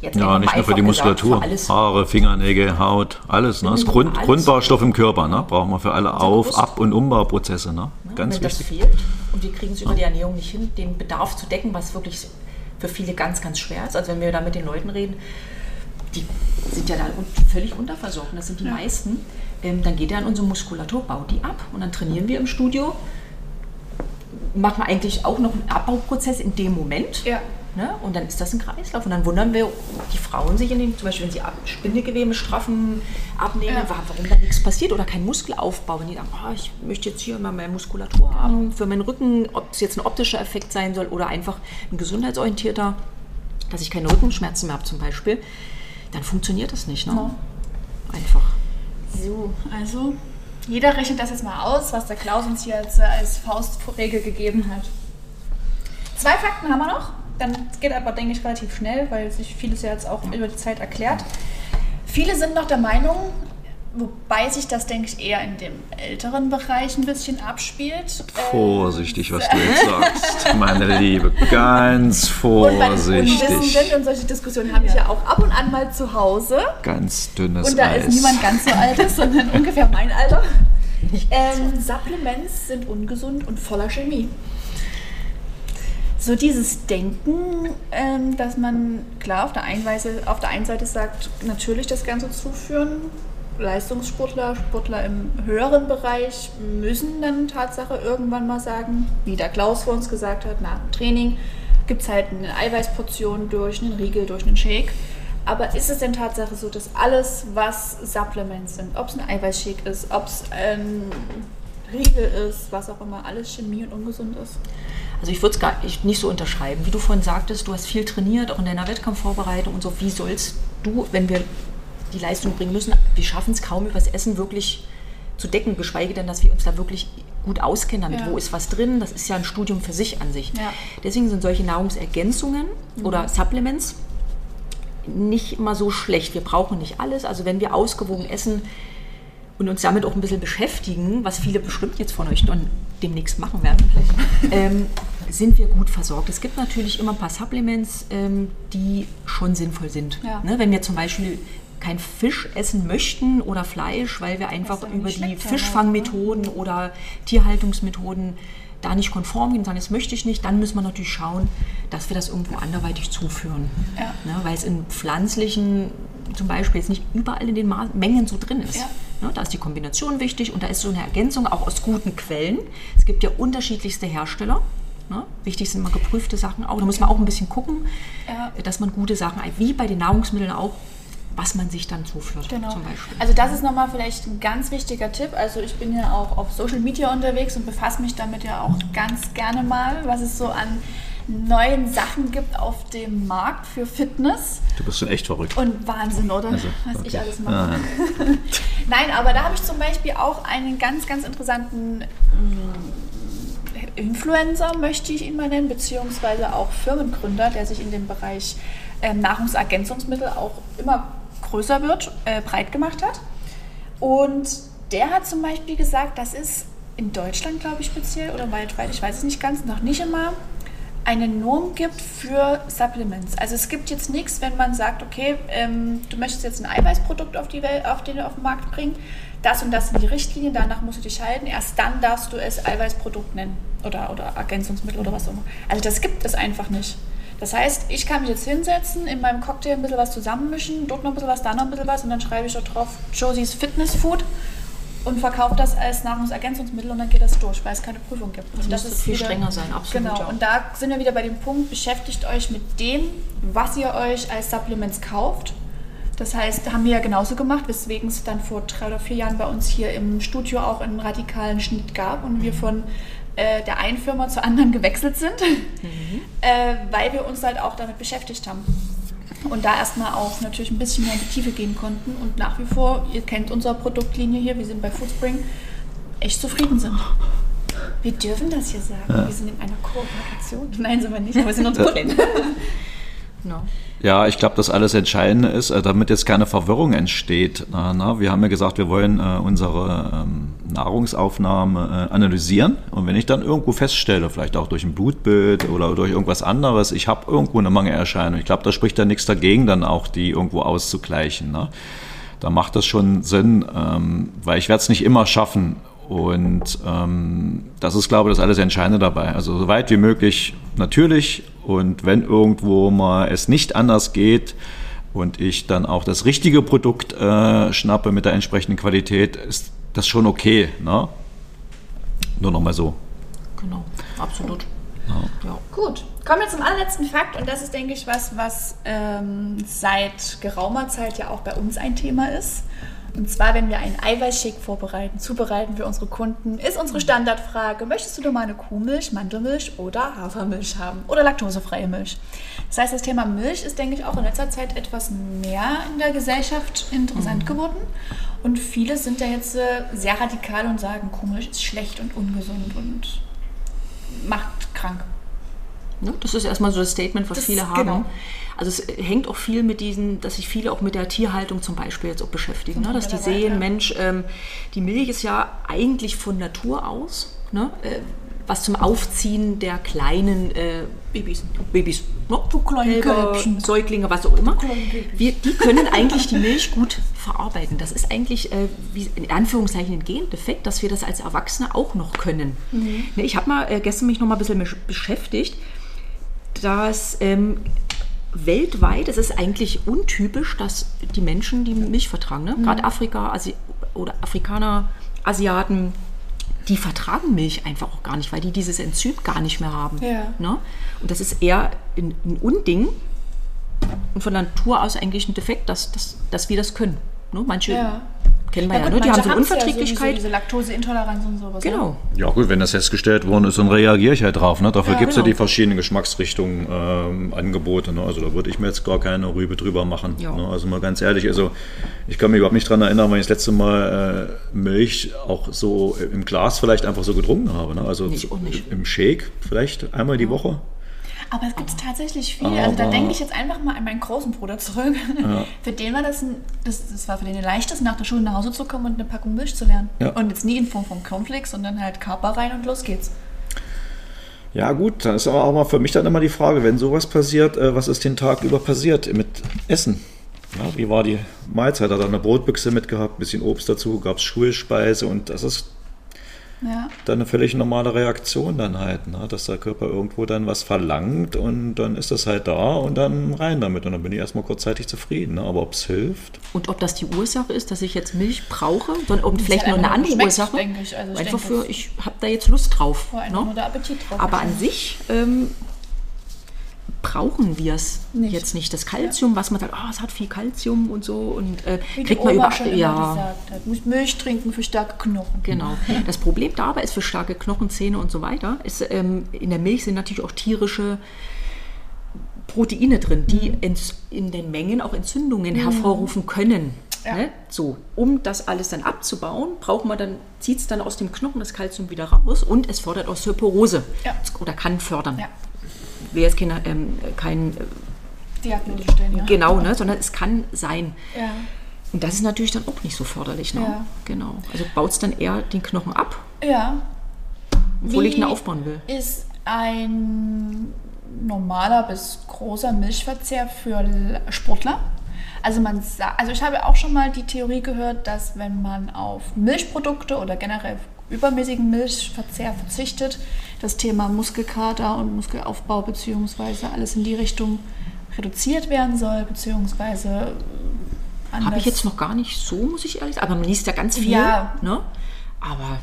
Jetzt Ja, nicht nur für die gesagt, Muskulatur. Für alles. Haare, Fingernägel, Haut, alles. Ne? Das Alles. Grund, Grundbaustoff im Körper. Ne? Brauchen wir für alle Auf-. Ab- und Umbauprozesse. Ne? Ganz wenn das wichtig. fehlt und wir kriegen es über die Ernährung nicht hin, den Bedarf zu decken, was wirklich für viele ganz, ganz schwer ist. Also wenn wir da mit den Leuten reden, die sind ja da völlig unterversorgt, und das sind die meisten, ähm, dann geht er an unsere Muskulatur, baut die ab und dann trainieren wir im Studio, machen wir eigentlich auch noch einen Abbauprozess in dem Moment. Ja. Ne? Und dann ist das ein Kreislauf. Und dann wundern wir die Frauen sich in dem, zum Beispiel, wenn sie ab, Spindegewebe straffen, abnehmen, Ja. wa- warum da nichts passiert oder kein Muskelaufbau. Wenn die sagen, oh, ich möchte jetzt hier mal mehr Muskulatur haben für meinen Rücken, ob es jetzt ein optischer Effekt sein soll oder einfach ein gesundheitsorientierter, dass ich keine Rückenschmerzen mehr habe zum Beispiel, dann funktioniert das nicht. Ne? Ja. Einfach. So, also jeder rechnet das jetzt mal aus, was der Klaus uns hier als, als Faustregel gegeben hat. Zwei Fakten haben wir noch. Dann geht aber, denke ich, relativ schnell, weil sich vieles ja jetzt auch über die Zeit erklärt. Viele sind noch der Meinung, wobei sich das, denke ich, eher in dem älteren Bereich ein bisschen abspielt. Vorsichtig, was du jetzt sagst, meine Liebe. Ganz und bei vorsichtig. Und solche Diskussionen habe ich ja auch ab und an mal zu Hause. Ganz dünnes Und da Eis. ist niemand ganz so alt sondern ungefähr mein Alter. Ähm, Supplements sind ungesund und voller Chemie. So dieses Denken, ähm, dass man klar auf der, einen Weise, auf der einen Seite sagt, natürlich das Ganze zuführen. Leistungssportler, Sportler im höheren Bereich müssen dann Tatsache irgendwann mal sagen, wie der Klaus vor uns gesagt hat, nach dem Training gibt es halt eine Eiweißportion durch einen Riegel, durch einen Shake. Aber ist es denn Tatsache so, dass alles, was Supplements sind, ob es ein Eiweißshake ist, ob es ein Riegel ist, was auch immer, alles Chemie und ungesund ist? Also ich würde es gar nicht, so unterschreiben. Wie du vorhin sagtest, du hast viel trainiert, auch in deiner Wettkampfvorbereitung und so. Wie sollst du, wenn wir die Leistung bringen müssen, wir schaffen es kaum, übers Essen wirklich zu decken, geschweige denn, dass wir uns da wirklich gut auskennen damit, Ja. wo ist was drin. Das ist ja ein Studium für sich an sich. Ja. Deswegen sind solche Nahrungsergänzungen oder Supplements nicht immer so schlecht. Wir brauchen nicht alles. Also wenn wir ausgewogen essen und uns damit auch ein bisschen beschäftigen, was viele bestimmt jetzt von euch dann demnächst machen werden, ähm, sind wir gut versorgt. Es gibt natürlich immer ein paar Supplements, ähm, die schon sinnvoll sind. Ja. Ne, wenn wir zum Beispiel kein Fisch essen möchten oder Fleisch, weil wir einfach über die Fischfangmethoden oder Tierhaltungsmethoden da nicht konform gehen und sagen, das möchte ich nicht, dann müssen wir natürlich schauen, dass wir das irgendwo anderweitig zuführen. Ja. Ne, weil es in pflanzlichen zum Beispiel jetzt nicht überall in den Mengen so drin ist. Ja. Ne, da ist die Kombination wichtig und da ist so eine Ergänzung auch aus guten Quellen. Es gibt ja unterschiedlichste Hersteller. Ne? Wichtig sind mal geprüfte Sachen auch. Da muss man auch ein bisschen gucken, Ja. dass man gute Sachen, wie bei den Nahrungsmitteln auch, was man sich dann zuführt Genau. zum Beispiel. Also das ist nochmal vielleicht ein ganz wichtiger Tipp. Also ich bin ja auch auf Social Media unterwegs und befasse mich damit ja auch ganz gerne mal, was es so an neuen Sachen gibt auf dem Markt für Fitness. Du bist schon echt verrückt. Und Wahnsinn, oder? Also, was okay. ich alles mache. Ah, Nein, aber da habe ich zum Beispiel auch einen ganz, ganz interessanten mm, Influencer, möchte ich ihn mal nennen, beziehungsweise auch Firmengründer, der sich in dem Bereich ähm, Nahrungsergänzungsmittel auch immer größer wird, äh, breit gemacht hat. Und der hat zum Beispiel gesagt, das ist in Deutschland, glaube ich, speziell oder weltweit, ich weiß es nicht ganz, noch nicht immer eine Norm gibt für Supplements. Also es gibt jetzt nichts, wenn man sagt, okay, ähm, du möchtest jetzt ein Eiweißprodukt auf, die Welt, auf, den, auf den Markt bringen, das und das sind die Richtlinien, danach musst du dich halten, erst dann darfst du es Eiweißprodukt nennen oder, oder Ergänzungsmittel oder was auch immer. Also das gibt es einfach nicht. Das heißt, ich kann mich jetzt hinsetzen, in meinem Cocktail ein bisschen was zusammenmischen, dort noch ein bisschen was, da noch ein bisschen was und dann schreibe ich da drauf Josie's Fitness Food und verkaufe das als Nahrungsergänzungsmittel und dann geht das durch, weil es keine Prüfung gibt. Das, und das ist viel wieder, strenger sein, absolut. Genau, und da sind wir wieder bei dem Punkt, beschäftigt euch mit dem, was ihr euch als Supplements kauft. Das heißt, haben wir ja genauso gemacht, weswegen es dann vor drei oder vier Jahren bei uns hier im Studio auch einen radikalen Schnitt gab und wir von äh, der einen Firma zur anderen gewechselt sind, mhm. äh, weil wir uns halt auch damit beschäftigt haben. Und da erstmal auch natürlich ein bisschen mehr in die Tiefe gehen konnten und nach wie vor, ihr kennt unsere Produktlinie hier, wir sind bei Foodspring, echt zufrieden sind. Wir dürfen das hier sagen. Ja. Wir sind in einer Kooperation. Nein, sind wir nicht, aber wir sind uns gut. No. Ja, ich glaube, das alles Entscheidende ist, äh, damit jetzt keine Verwirrung entsteht. Wir haben ja gesagt, wir wollen äh, unsere ähm, Nahrungsaufnahme äh, analysieren. Und wenn ich dann irgendwo feststelle, vielleicht auch durch ein Blutbild oder durch irgendwas anderes, ich habe irgendwo eine Mangelerscheinung, ich glaube, da spricht dann nichts dagegen, dann auch die irgendwo auszugleichen. Ne? Da macht das schon Sinn, ähm, weil ich werde es nicht immer schaffen, und ähm, das ist, glaube ich, das alles Entscheidende dabei. Also so weit wie möglich natürlich und wenn irgendwo mal es nicht anders geht und ich dann auch das richtige Produkt äh, schnappe mit der entsprechenden Qualität, ist das schon okay. Ne? Nur nochmal so. Genau, absolut. Ja. Ja. Gut, kommen wir zum allerletzten Fakt und das ist, denke ich, was, was ähm, seit geraumer Zeit ja auch bei uns ein Thema ist. Und zwar, wenn wir einen Eiweißshake vorbereiten, zubereiten für unsere Kunden, ist unsere Standardfrage, möchtest du normale Kuhmilch, Mandelmilch oder Hafermilch haben oder laktosefreie Milch? Das heißt, das Thema Milch ist, denke ich, auch in letzter Zeit etwas mehr in der Gesellschaft interessant mhm. geworden. Und viele sind da jetzt äh, sehr radikal und sagen, Kuhmilch ist schlecht und ungesund und macht krank. Das ist erstmal so das Statement, was das, viele haben. Genau. Also es hängt auch viel mit diesen, dass sich viele auch mit der Tierhaltung zum Beispiel jetzt auch beschäftigen. Ne? Dass die sehen, ja. Mensch, ähm, die Milch ist ja eigentlich von Natur aus, ne? äh, was zum Aufziehen der kleinen äh, Babys, Babys ne? Kälber, Säuglinge, was auch immer. Wir, die können eigentlich die Milch gut verarbeiten. Das ist eigentlich äh, wie in Anführungszeichen ein Gendefekt, dass wir das als Erwachsene auch noch können. Mhm. Ne, ich habe mal äh, gestern mich noch mal ein bisschen beschäftigt dass ähm, weltweit, es ist eigentlich untypisch, dass die Menschen die Milch vertragen. Ne? Mhm. Gerade Afrika Asi oder Afrikaner, Asiaten, die vertragen Milch einfach auch gar nicht, weil die dieses Enzym gar nicht mehr haben. Ja. Ne? Und das ist eher ein, ein, Unding und von Natur aus eigentlich ein Defekt, dass, dass, dass wir das können. Ne? Manche ja kennen wir ja, ja ne? die haben so Unverträglichkeit. Ja diese Laktoseintoleranz und sowas. Genau. Ja gut, wenn das festgestellt worden ist, dann reagiere ich halt drauf. Ne? Dafür ja, gibt es genau. ja die verschiedenen Geschmacksrichtungen, ähm, Angebote. Ne? Also da würde ich mir jetzt gar keine Rübe drüber machen. Ne? Also mal ganz ehrlich, also ich kann mich überhaupt nicht daran erinnern, wenn ich das letzte Mal äh, Milch auch so im Glas vielleicht einfach so getrunken habe. Ne? Also nicht, im Shake vielleicht einmal die Woche. Aber es gibt tatsächlich viel. Also da denke ich jetzt einfach mal an meinen großen Bruder zurück. Ja. Für den war das, ein, das, das war für den leichtes, nach der Schule nach Hause zu kommen und eine Packung Milch zu lernen. Ja. Und jetzt nie in Form von Cornflakes, sondern halt Körper rein und los geht's. Ja gut, dann ist aber auch mal für mich dann immer die Frage, wenn sowas passiert, äh, was ist den Tag über passiert mit Essen? Ja, wie war die Mahlzeit? Hat er eine Brotbüchse mitgehabt, ein bisschen Obst dazu, gab es Schulspeise und das ist ja. dann eine völlig normale Reaktion dann halt, ne? dass der Körper irgendwo dann was verlangt und dann ist das halt da und dann rein damit und dann bin ich erstmal kurzzeitig zufrieden. Ne? Aber ob es hilft. Und ob das die Ursache ist, dass ich jetzt Milch brauche, sondern vielleicht noch eine andere Ursache. Ich. Also ich einfach für, ich habe da jetzt Lust drauf. Ne? drauf Aber an sich ähm, brauchen wir es jetzt nicht. Das Kalzium, was man sagt, oh, es hat viel Kalzium und so und äh, kriegt man über ja. gesagt. Muss Milch trinken für starke Knochen. Genau. Das Problem dabei ist für starke Knochenzähne und so weiter, ist ähm, in der Milch sind natürlich auch tierische Proteine drin, die mhm. in den Mengen auch Entzündungen mhm. hervorrufen können. Ja. Ne? So, um das alles dann abzubauen, braucht man dann, zieht es dann aus dem Knochen das Kalzium wieder raus und es fördert Osteoporose ja. oder kann fördern. Ja will jetzt keine, ähm, kein äh, Diagnose stellen, ja. Genau, ne, sondern es kann sein. Ja. Und das ist natürlich dann auch nicht so förderlich. Ne? Ja. Genau. Also baut es dann eher den Knochen ab. Ja. Wo ich ihn aufbauen will. Ist ein normaler bis großer Milchverzehr für Sportler. Also man also ich habe auch schon mal die Theorie gehört, dass wenn man auf Milchprodukte oder generell übermäßigen Milchverzehr verzichtet, das Thema Muskelkater und Muskelaufbau beziehungsweise alles in die Richtung reduziert werden soll, beziehungsweise Habe ich jetzt noch gar nicht so, muss ich ehrlich sagen. Aber man liest ja ganz viel. Ja. Ne? Aber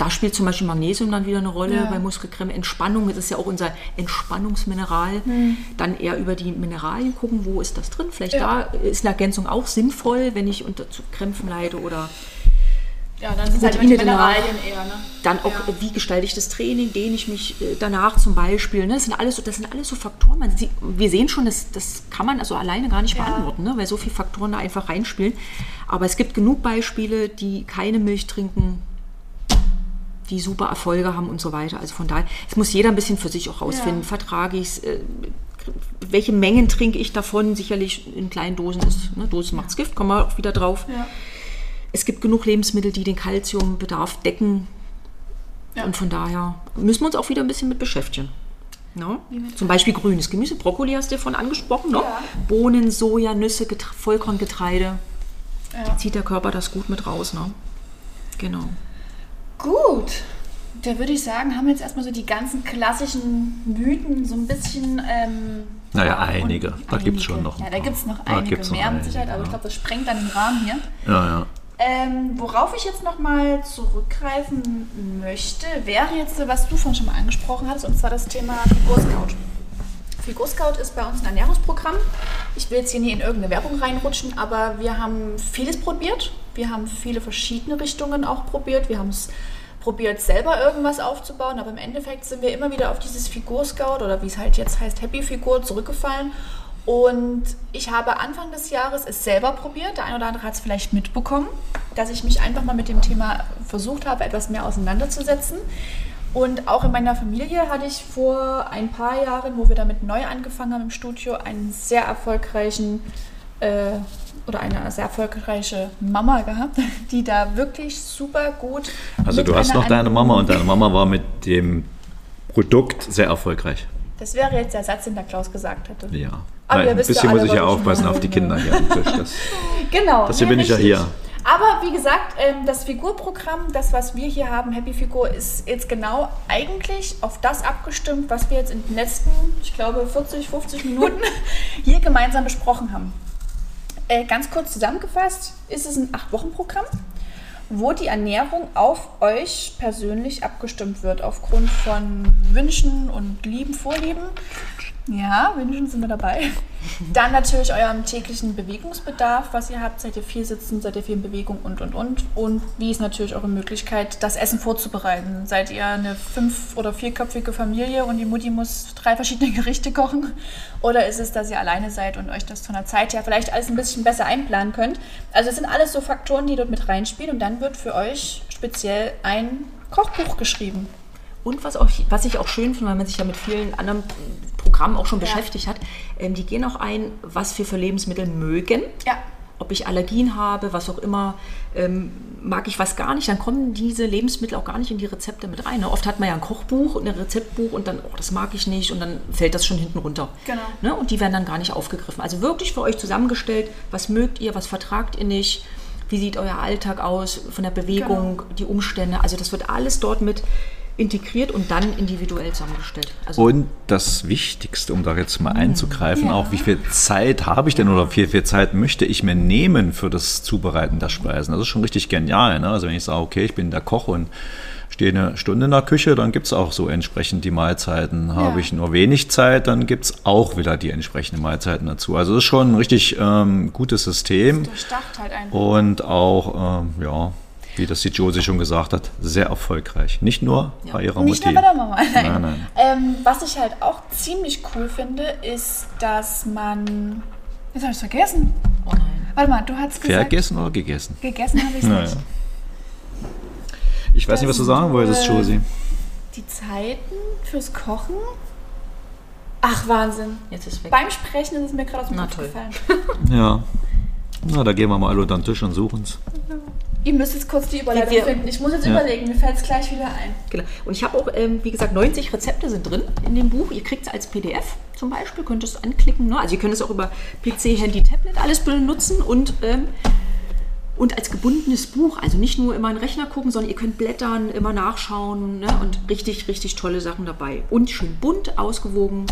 da spielt zum Beispiel Magnesium dann wieder eine Rolle ja. bei Muskelcreme. Entspannung, das ist ja auch unser Entspannungsmineral. Mhm. Dann eher über die Mineralien gucken, wo ist das drin. Vielleicht ja. da ist eine Ergänzung auch sinnvoll, wenn ich unter zu Krämpfen leide oder ja, dann sind halt die Mineralien eher. Ne? Dann auch, ja. wie gestalte ich das Training, dehne ich mich äh, danach zum Beispiel. Ne? Das, sind alles so, das sind alles so Faktoren. Man, wir sehen schon, das, das kann man also alleine gar nicht ja. beantworten, ne? weil so viele Faktoren da einfach reinspielen. Aber es gibt genug Beispiele, die keine Milch trinken, die super Erfolge haben und so weiter. Also von daher, es muss jeder ein bisschen für sich auch rausfinden. Ja. Vertrage ich es? Äh, welche Mengen trinke ich davon? Sicherlich in kleinen Dosen ist, ne, Dosen macht's Gift, kommen wir auch wieder drauf. Ja. Es gibt genug Lebensmittel, die den Kalziumbedarf decken. Ja. Und von daher müssen wir uns auch wieder ein bisschen mit beschäftigen. No? Zum Beispiel grünes Gemüse, Brokkoli hast du davon angesprochen, no? ja. Bohnen, Soja, Nüsse, Getre Vollkorngetreide. Ja. Zieht der Körper das gut mit raus. Ne? Genau. Gut, da würde ich sagen, haben wir jetzt erstmal so die ganzen klassischen Mythen so ein bisschen. Ähm, naja, einige. Da gibt es schon noch. Ja, da gibt es noch einige mehr mit Sicherheit, aber ich glaube, das sprengt dann den Rahmen hier. Ja, ja. Ähm, worauf ich jetzt nochmal zurückgreifen möchte, wäre jetzt, was du vorhin schon mal angesprochen hast, und zwar das Thema Figurscout. Figurscout ist bei uns ein Ernährungsprogramm. Ich will jetzt hier nie in irgendeine Werbung reinrutschen, aber wir haben vieles probiert. Wir haben viele verschiedene Richtungen auch probiert. Wir haben es probiert, selber irgendwas aufzubauen, aber im Endeffekt sind wir immer wieder auf dieses Figurscout oder wie es halt jetzt heißt, Happy Figur zurückgefallen und ich habe Anfang des Jahres es selber probiert. Der eine oder andere hat es vielleicht mitbekommen, dass ich mich einfach mal mit dem Thema versucht habe, etwas mehr auseinanderzusetzen. Und auch in meiner Familie hatte ich vor ein paar Jahren, wo wir damit neu angefangen haben im Studio, einen sehr erfolgreichen äh, oder eine sehr erfolgreiche Mama gehabt, die da wirklich super gut. Also du hast noch deine Mama und deine Mama war mit dem Produkt sehr erfolgreich. Das wäre jetzt der Satz, den der Klaus gesagt hätte. Ja. Aber Nein, ein bisschen muss ich ja aufpassen auf die Kinder hier am Tisch. Das, genau. Deswegen bin ich ja hier. Aber wie gesagt, ähm, das Figurprogramm, das, was wir hier haben, Happy Figur, ist jetzt genau eigentlich auf das abgestimmt, was wir jetzt in den letzten, ich glaube, 40, 50 Minuten hier gemeinsam besprochen haben. Äh, ganz kurz zusammengefasst, ist es ein 8-Wochen-Programm, wo die Ernährung auf euch persönlich abgestimmt wird, aufgrund von Wünschen und lieben Vorlieben. Ja, Wünschen sind wir dabei. Dann natürlich eurem täglichen Bewegungsbedarf, was ihr habt. Seid ihr viel sitzen, seid ihr viel in Bewegung und, und, und. Und wie ist natürlich eure Möglichkeit, das Essen vorzubereiten? Seid ihr eine fünf- oder vierköpfige Familie und die Mutti muss drei verschiedene Gerichte kochen? Oder ist es, dass ihr alleine seid und euch das von der Zeit her vielleicht alles ein bisschen besser einplanen könnt? Also es sind alles so Faktoren, die dort mit reinspielen. Und dann wird für euch speziell ein Kochbuch geschrieben. Und was, auch, was ich auch schön finde, weil man sich ja mit vielen anderen Programmen auch schon ja. beschäftigt hat, ähm, die gehen auch ein, was wir für Lebensmittel mögen. Ja. Ob ich Allergien habe, was auch immer, ähm, mag ich was gar nicht, dann kommen diese Lebensmittel auch gar nicht in die Rezepte mit rein. Ne? Oft hat man ja ein Kochbuch, ein Rezeptbuch und dann, oh, das mag ich nicht und dann fällt das schon hinten runter. Genau. Ne? Und die werden dann gar nicht aufgegriffen. Also wirklich für euch zusammengestellt, was mögt ihr, was vertragt ihr nicht, wie sieht euer Alltag aus, von der Bewegung, genau. die Umstände. Also das wird alles dort mit integriert und dann individuell zusammengestellt. Also und das Wichtigste, um da jetzt mal einzugreifen, ja. auch wie viel Zeit habe ich denn oder wie viel Zeit möchte ich mir nehmen für das Zubereiten der Speisen? Das ist schon richtig genial. Ne? Also wenn ich sage, okay, ich bin der Koch und stehe eine Stunde in der Küche, dann gibt es auch so entsprechend die Mahlzeiten. Ja. Habe ich nur wenig Zeit, dann gibt es auch wieder die entsprechenden Mahlzeiten dazu. Also das ist schon ein richtig ähm, gutes System. Das halt einfach. Und auch, ähm, ja, wie das die Josie schon gesagt hat, sehr erfolgreich. Nicht nur ja. bei ihrer Nicht Mutti. Nur bei der Mama. Nein. nein, nein. Ähm, was ich halt auch ziemlich cool finde, ist, dass man. Jetzt habe ich es vergessen. Oh nein. Warte mal, du hast gesagt. Vergessen oder gegessen? Gegessen habe ich es naja. nicht. Ich weiß das nicht, was du sagen wolltest, Josie. Die Zeiten fürs Kochen. Ach, Wahnsinn. Jetzt ist weg. Beim Sprechen ist es mir gerade aus dem Kopf gefallen. ja. Na, da gehen wir mal alle unter den Tisch und suchen es. Ihr müsst jetzt kurz die Überleitung Wir- finden. Ich muss jetzt Ja. überlegen, mir fällt es gleich wieder ein. Genau. Und ich habe auch, ähm, wie gesagt, 90 Rezepte sind drin in dem Buch. Ihr kriegt es als PDF zum Beispiel, könnt es anklicken. Ne? Also ihr könnt es auch über PC, Handy, Tablet alles benutzen und, ähm, und als gebundenes Buch. Also nicht nur immer in den Rechner gucken, sondern ihr könnt blättern, immer nachschauen ne? und richtig, richtig tolle Sachen dabei. Und schön bunt, ausgewogen,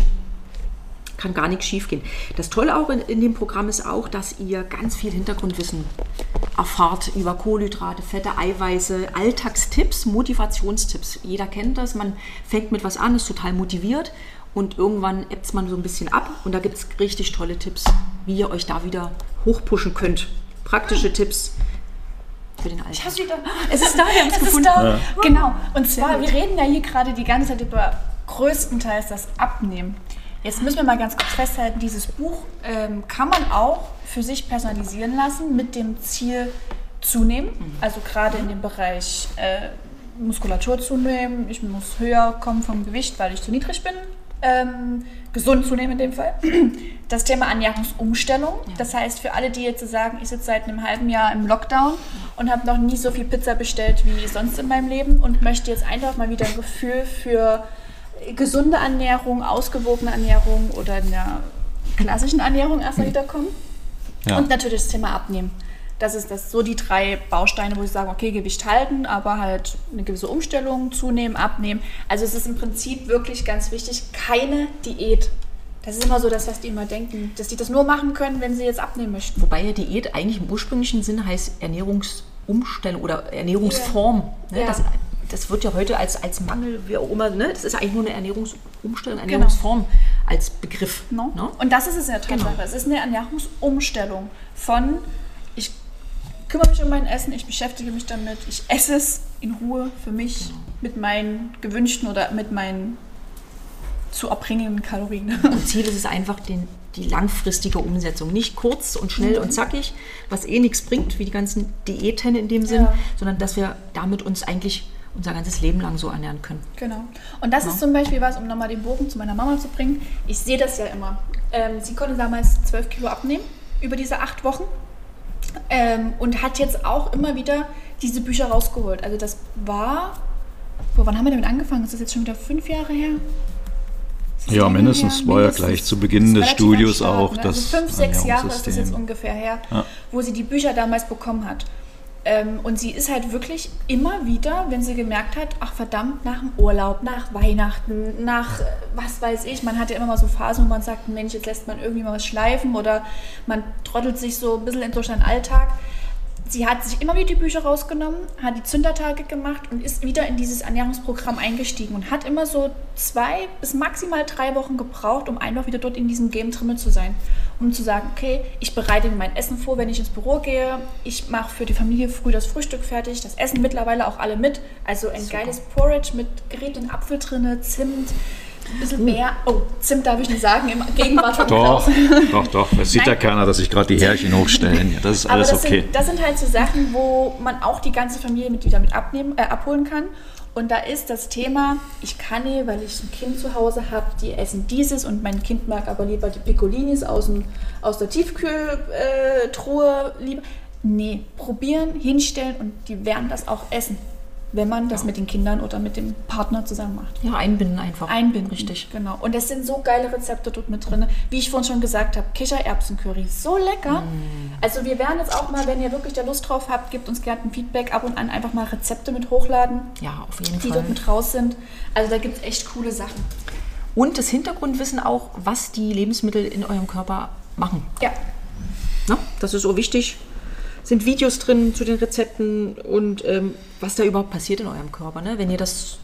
kann gar nichts schief gehen. Das Tolle auch in, in dem Programm ist auch, dass ihr ganz viel Hintergrundwissen erfahrt über Kohlenhydrate, Fette, Eiweiße, Alltagstipps, Motivationstipps. Jeder kennt das, man fängt mit was an, ist total motiviert und irgendwann ebbt man so ein bisschen ab und da gibt es richtig tolle Tipps, wie ihr euch da wieder hochpushen könnt. Praktische Tipps für den Ich Alltag. hab's wieder. Es ist da, wir haben es gefunden. da. Genau. Und zwar, wir reden ja hier gerade die ganze Zeit über größtenteils das Abnehmen. Jetzt müssen wir mal ganz kurz festhalten, dieses Buch ähm, kann man auch für sich personalisieren lassen mit dem Ziel zunehmen. Also gerade in dem Bereich äh, Muskulatur zunehmen, ich muss höher kommen vom Gewicht, weil ich zu niedrig bin. Ähm, gesund zunehmen in dem Fall. Das Thema Ernährungsumstellung. Das heißt, für alle, die jetzt sagen, ich sitze seit einem halben Jahr im Lockdown und habe noch nie so viel Pizza bestellt wie sonst in meinem Leben und möchte jetzt einfach mal wieder ein Gefühl für gesunde Ernährung, ausgewogene Ernährung oder in der klassischen Ernährung erstmal wiederkommen. Ja. Und natürlich das Thema Abnehmen. Das ist das, so die drei Bausteine, wo ich sage, okay, Gewicht halten, aber halt eine gewisse Umstellung, zunehmen, abnehmen. Also es ist im Prinzip wirklich ganz wichtig, keine Diät. Das ist immer so das, was die immer denken, dass die das nur machen können, wenn sie jetzt abnehmen möchten. Wobei ja Diät eigentlich im ursprünglichen Sinne heißt Ernährungsumstellung oder Ernährungsform. Ne? Ja. Das, das wird ja heute als, als Mangel, wie auch immer, ne? das ist eigentlich nur eine Ernährungsumstellung, Ernährungsform als Begriff. No? Ne? Und das ist es ja Tatsache. Genau. Es ist eine Ernährungsumstellung von, ich kümmere mich um mein Essen, ich beschäftige mich damit, ich esse es in Ruhe für mich Genau. mit meinen gewünschten oder mit meinen zu erbringenden Kalorien. Und Ziel ist es einfach den, die langfristige Umsetzung. Nicht kurz und schnell Mhm. und zackig, was eh nichts bringt, wie die ganzen Diäten in dem Sinn, Ja. sondern dass wir damit uns eigentlich unser ganzes Leben lang so ernähren können. Genau. Und das ist zum Beispiel was, um nochmal den Bogen zu meiner Mama zu bringen. Ich sehe das ja immer. Ähm, sie konnte damals 12 Kilo abnehmen über diese acht Wochen ähm, und hat jetzt auch immer wieder diese Bücher rausgeholt. Also das war, boah, wann haben wir damit angefangen? Ist das jetzt schon wieder fünf Jahre her? Ja, mindestens. her? War ja gleich zu Beginn des Studios auch ne? das also fünf, sechs Jahre ist das jetzt ungefähr her, Ja. wo sie die Bücher damals bekommen hat. Ähm, und sie ist halt wirklich immer wieder, wenn sie gemerkt hat, ach verdammt, nach dem Urlaub, nach Weihnachten, nach äh, was weiß ich, man hat ja immer mal so Phasen, wo man sagt, Mensch, jetzt lässt man irgendwie mal was schleifen oder man trottelt sich so ein bisschen durch seinen Alltag. Sie hat sich immer wieder die Bücher rausgenommen, hat die Zündertage gemacht und ist wieder in dieses Ernährungsprogramm eingestiegen und hat immer so zwei bis maximal drei Wochen gebraucht, um einfach wieder dort in diesem Game drin zu sein. Um zu sagen, okay, ich bereite mir mein Essen vor, wenn ich ins Büro gehe. Ich mache für die Familie früh das Frühstück fertig. Das essen mittlerweile auch alle mit. Also ein geiles Porridge mit geriebenen Apfel drinne, Zimt, ein bisschen Bär. Oh, Zimt darf ich nicht sagen, im Gegenwart von Doch, Klaus. doch, doch. Es sieht ja Nein. keiner, dass sich gerade die Härchen hochstellen. Ja, das ist alles das, okay. sind, das sind halt so Sachen, wo man auch die ganze Familie mit wieder mit abnehmen, äh, abholen kann. Und da ist das Thema, ich kann nicht, weil ich ein Kind zu Hause habe, die essen dieses und mein Kind mag aber lieber die Piccolinis aus, dem, aus der Tiefkühltruhe lieber. Nee, probieren, hinstellen und die werden das auch essen, wenn man das mit den Kindern oder mit dem Partner zusammen macht. Ja, einbinden einfach. Einbinden. Richtig. Genau. Und es sind so geile Rezepte dort mit drin. Wie ich vorhin schon gesagt habe, Kichererbsencurry. So lecker. Also wir werden jetzt auch mal, wenn ihr wirklich da Lust drauf habt, gebt uns gerne ein Feedback ab und an einfach mal Rezepte mit hochladen, Ja, auf jeden die Fall. dort mit raus sind. Also da gibt es echt coole Sachen. Und das Hintergrundwissen auch, was die Lebensmittel in eurem Körper machen. Ja. Ne? Das ist so wichtig. Sind Videos drin zu den Rezepten und ähm, was da überhaupt passiert in eurem Körper, ne? wenn ihr das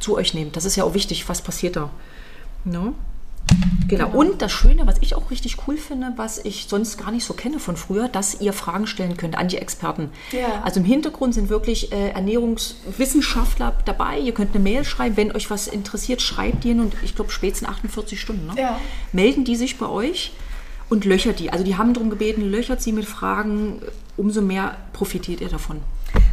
zu euch nehmt. Das ist ja auch wichtig, was passiert da. Ne? Genau. Und das Schöne, was ich auch richtig cool finde, was ich sonst gar nicht so kenne von früher, dass ihr Fragen stellen könnt an die Experten. Ja. Also im Hintergrund sind wirklich äh, Ernährungswissenschaftler dabei. Ihr könnt eine Mail schreiben, wenn euch was interessiert, schreibt ihr und ich glaube spätestens 48 Stunden. Ne? Ja. Melden die sich bei euch und löchert die. Also die haben darum gebeten, löchert sie mit Fragen, umso mehr profitiert ihr davon.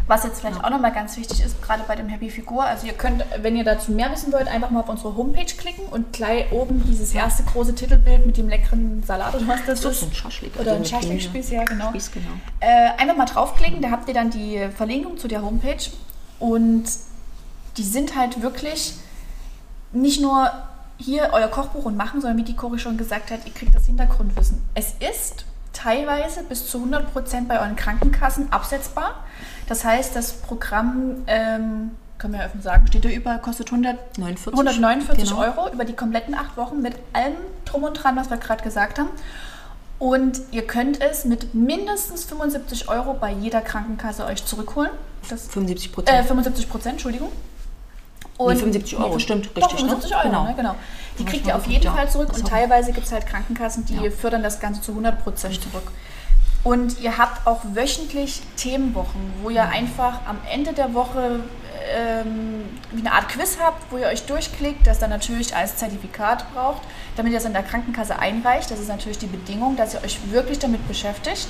Was jetzt vielleicht ja. auch nochmal ganz wichtig ist, gerade bei dem Happy Figur, also ihr könnt, wenn ihr dazu mehr wissen wollt, einfach mal auf unsere Homepage klicken und gleich oben dieses erste große Titelbild mit dem leckeren Salat oder was das, das ist. Ein Schaschlik. Oder ein Schaschlikspieß, ja genau. Spieß, genau. Äh, einfach mal draufklicken, da habt ihr dann die Verlinkung zu der Homepage und die sind halt wirklich nicht nur hier euer Kochbuch und machen, sondern wie die Cori schon gesagt hat, ihr kriegt das Hintergrundwissen. Es ist teilweise bis zu 100 Prozent bei euren Krankenkassen absetzbar. Das heißt, das Programm, ähm, können wir ja offen sagen, steht da über, kostet 149, 149 genau. Euro über die kompletten acht Wochen mit allem drum und dran, was wir gerade gesagt haben. Und ihr könnt es mit mindestens 75 Euro bei jeder Krankenkasse euch zurückholen. Das, 75 Prozent. Äh, 75 Prozent, Entschuldigung. Und nee, 75 Euro, nee, stimmt, richtig. Doch, 75 ne? Euro, genau. Ne, genau. Die kriegt ihr auf jeden gut, Fall zurück und teilweise gibt es halt Krankenkassen, die ja. fördern das Ganze zu 100 Prozent zurück. Und ihr habt auch wöchentlich Themenwochen, wo ihr einfach am Ende der Woche ähm, wie eine Art Quiz habt, wo ihr euch durchklickt, das dann natürlich als Zertifikat braucht, damit ihr es in der Krankenkasse einreicht. Das ist natürlich die Bedingung, dass ihr euch wirklich damit beschäftigt.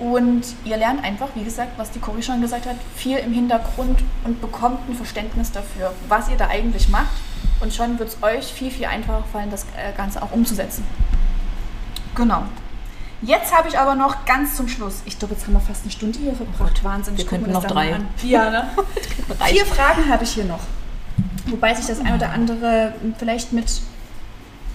Und ihr lernt einfach, wie gesagt, was die Cori schon gesagt hat, viel im Hintergrund und bekommt ein Verständnis dafür, was ihr da eigentlich macht. Und schon wird es euch viel, viel einfacher fallen, das äh, Ganze auch umzusetzen. Genau. Jetzt habe ich aber noch ganz zum Schluss, ich glaube, jetzt haben wir fast eine Stunde hier verbracht. Wahnsinn. Wir könnten noch drei. Ja, ne? Vier Fragen habe ich hier noch. Wobei sich das ein oder andere vielleicht mit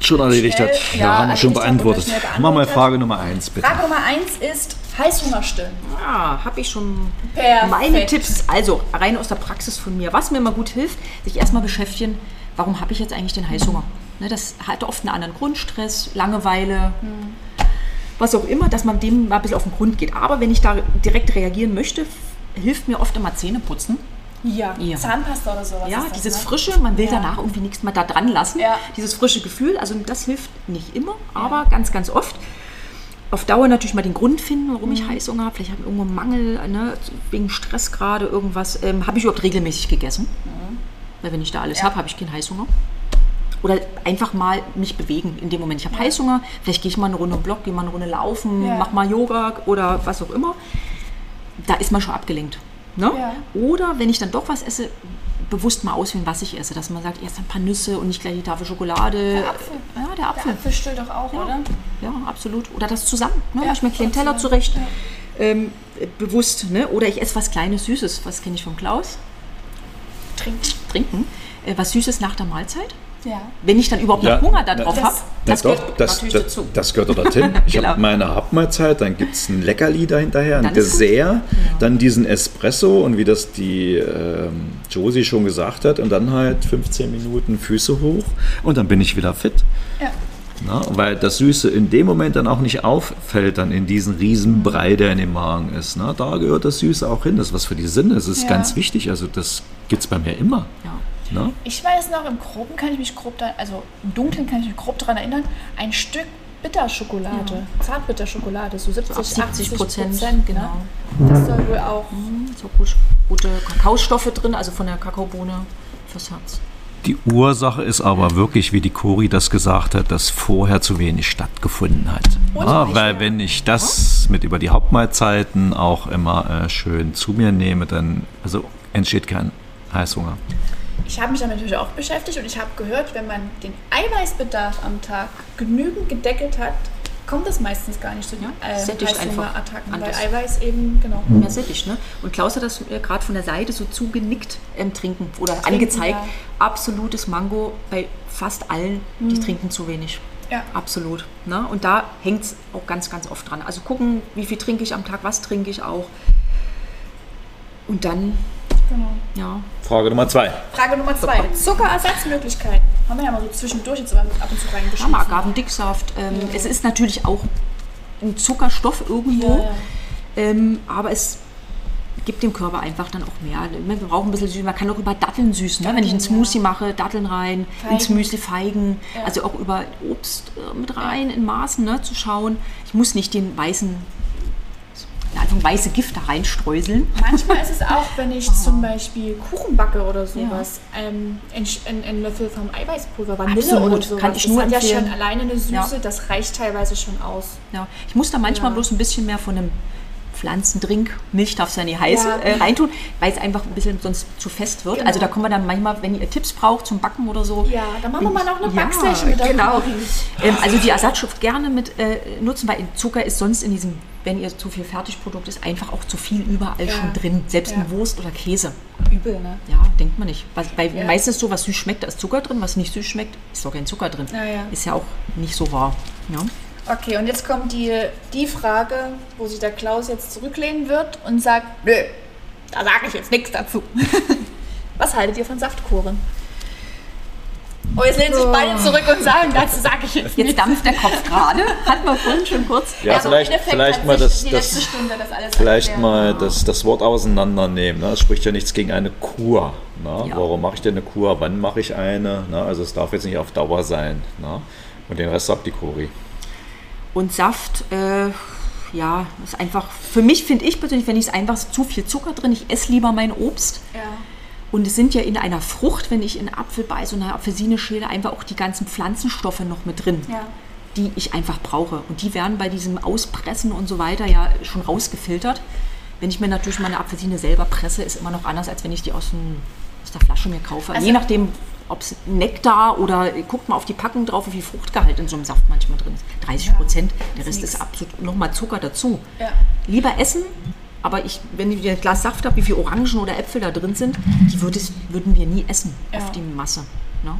schon erledigt hat. Ja, ja haben wir schon beantwortet. Machen wir Frage Nummer eins, bitte. Frage Nummer eins ist Heißhunger stillen. Ja, habe ich schon Perfekt. meine Tipps. Also rein aus der Praxis von mir. Was mir immer gut hilft, sich erstmal beschäftigen, warum habe ich jetzt eigentlich den Heißhunger? Ne, das hat oft einen anderen Grund, Stress, Langeweile. Hm. Was auch immer, dass man dem mal ein bisschen auf den Grund geht. Aber wenn ich da direkt reagieren möchte, hilft mir oft immer Zähne putzen. Ja, ja. Zahnpasta oder sowas. Ja, das, dieses ne? Frische, man will ja. danach irgendwie nichts mehr da dran lassen. Ja. Dieses frische Gefühl, also das hilft nicht immer, aber ganz, ganz oft. Auf Dauer natürlich mal den Grund finden, warum mhm. ich Heißhunger habe. Vielleicht habe ich irgendwo einen Mangel, ne, wegen Stress gerade, irgendwas. Ähm, habe ich überhaupt regelmäßig gegessen? Mhm. Weil wenn ich da alles habe, habe ich keinen Heißhunger. Oder einfach mal mich bewegen in dem Moment. Ich habe Heißhunger, vielleicht gehe ich mal eine Runde Block, gehe mal eine Runde laufen, ja. mache mal Yoga oder was auch immer. Da ist man schon abgelenkt. Ne? Ja. Oder wenn ich dann doch was esse, bewusst mal auswählen, was ich esse. Dass man sagt, erst ein paar Nüsse und nicht gleich die Tafel Schokolade. Der Apfel. Ja, der Apfel. Der Apfel stillt doch auch, ja. oder? Ja, absolut. Oder das zusammen. Ne? Ja, ich mir einen kleinen Teller zurecht. Ähm, bewusst. Ne? Oder ich esse was Kleines, Süßes. Was kenne ich von Klaus? Trinken. Trinken. Äh, was Süßes nach der Mahlzeit. Ja. Wenn ich dann überhaupt noch ja, Hunger darauf habe, das, das gehört das, natürlich das, dazu. Das gehört doch dorthin. Ich genau. habe meine Hauptmahlzeit, dann gibt es ein Leckerli dahinterher, ein Dessert, ja. dann diesen Espresso und wie das die ähm, Josie schon gesagt hat und dann halt 15 Minuten Füße hoch und dann bin ich wieder fit. Ja. Na, weil das Süße in dem Moment dann auch nicht auffällt, dann in diesen Riesenbrei, der in dem Magen ist. Na, da gehört das Süße auch hin. Das ist was für die Sinne. Das ist ja. ganz wichtig. Also das gibt es bei mir immer. Ja. Ne? Ich weiß noch, im Groben kann ich mich grob, da, also im Dunklen kann ich mich grob daran erinnern, ein Stück Bitterschokolade, ja. Zartbitterschokolade, so 70, 80 Prozent. Genau. Ne? Das soll wohl auch. Mhm, so gut, gute Kakaostoffe drin, also von der Kakaobohne fürs Herz. Die Ursache ist aber wirklich, wie die Cori das gesagt hat, dass vorher zu wenig stattgefunden hat. Ja, weil wenn ich das mit über die Hauptmahlzeiten auch immer äh, schön zu mir nehme, dann also entsteht kein Heißhunger ich habe mich damit natürlich auch beschäftigt und ich habe gehört, wenn man den Eiweißbedarf am Tag genügend gedeckelt hat, kommt es meistens gar nicht zu den äh, Attacken, weil Eiweiß eben, genau. Ja, sättig, ne? Und Klaus hat das äh, gerade von der Seite so zugenickt im Trinken oder trinken, angezeigt. Ja. Absolutes Mango bei fast allen, die mhm. trinken zu wenig. Ja. Absolut. Ne? Und da hängt es auch ganz, ganz oft dran. Also gucken, wie viel trinke ich am Tag, was trinke ich auch. Und dann Genau. Ja. Frage Nummer zwei. Frage Nummer zwei. Zuckerersatzmöglichkeiten. Haben wir ja mal so zwischendurch jetzt ab und zu reingeschrieben. Ja, Agavendicksaft. Ähm, ja. Es ist natürlich auch ein Zuckerstoff irgendwo, ja, ja. Ähm, aber es gibt dem Körper einfach dann auch mehr. Wir brauchen ein bisschen süß. Man kann auch über Datteln süßen. Ne? Wenn ich einen Smoothie mache, Datteln rein, Feigen. ins Müsli Feigen. Also auch über Obst äh, mit rein in Maßen ne, zu schauen. Ich muss nicht den weißen einfach weiße Gift da reinstreuseln. Manchmal ist es auch, wenn ich zum Beispiel Kuchen backe oder sowas, ja. ähm, ein, Löffel vom Eiweißpulver, Vanille Absolut. oder sowas. Kann ich nur das hat empfehlen. ja schon alleine eine Süße, ja. das reicht teilweise schon aus. Ja, ich muss da manchmal bloß ein bisschen mehr von einem Pflanzendrink, Milch darf es ja nicht heißen, Ja. äh, reintun, weil es einfach ein bisschen sonst zu fest wird. Genau. Also da kommen wir dann manchmal, wenn ihr Tipps braucht zum Backen oder so. Ja, dann machen wir mal noch eine ja, Backsession mit Genau. Ähm, also die Ersatzstoff gerne mit äh, nutzen, weil Zucker ist sonst in diesem, wenn ihr zu viel Fertigprodukt ist, einfach auch zu viel überall Ja. schon drin. Selbst in Wurst oder Käse. Übel, ne? Ja, denkt man nicht. Was, weil meistens so, was süß schmeckt, da ist Zucker drin, was nicht süß schmeckt, ist doch kein Zucker drin. Ist ja auch nicht so wahr. Ja. Okay, und jetzt kommt die, die Frage, wo sich der Klaus jetzt zurücklehnen wird und sagt, nö, da sage ich jetzt nichts dazu. Was haltet ihr von Saftkuren? Oh, jetzt lehnen sich beide zurück und sagen, dazu sage ich jetzt Jetzt dampft der Kopf gerade. Hatten wir vorhin schon kurz. Ja, Also vielleicht, vielleicht hat mal sich das, die letzte das, Stunde das alles vielleicht erklärt. mal das, das Wort auseinandernehmen. Ne? Es spricht ja nichts gegen eine Kur. Ne? Ja. Warum mache ich denn eine Kur? Wann mache ich eine? Ne? Also es darf jetzt nicht auf Dauer sein. Ne? Und den Rest sagt die Kuri. Und Saft, äh, ja, ist einfach, für mich finde ich persönlich, wenn ich es einfach zu viel Zucker drin, ich esse lieber mein Obst. Ja. Und es sind ja in einer Frucht, wenn ich in Apfel beiße und eine Apfelsine schäle, einfach auch die ganzen Pflanzenstoffe noch mit drin, Ja. die ich einfach brauche. Und die werden bei diesem Auspressen und so weiter ja schon rausgefiltert. Wenn ich mir natürlich meine Apfelsine selber presse, ist immer noch anders, als wenn ich die aus, dem, aus der Flasche mir kaufe. Also- Je nachdem, ob es Nektar oder guckt mal auf die Packung drauf, wie viel Fruchtgehalt in so einem Saft manchmal drin ist. 30 Prozent, der Rest nix. ist absolut nochmal Zucker dazu. Ja. Lieber essen, aber ich, wenn ich ein Glas Saft habe, wie viele Orangen oder Äpfel da drin sind, die würde es, würden wir nie essen Ja. auf die Masse. Ne?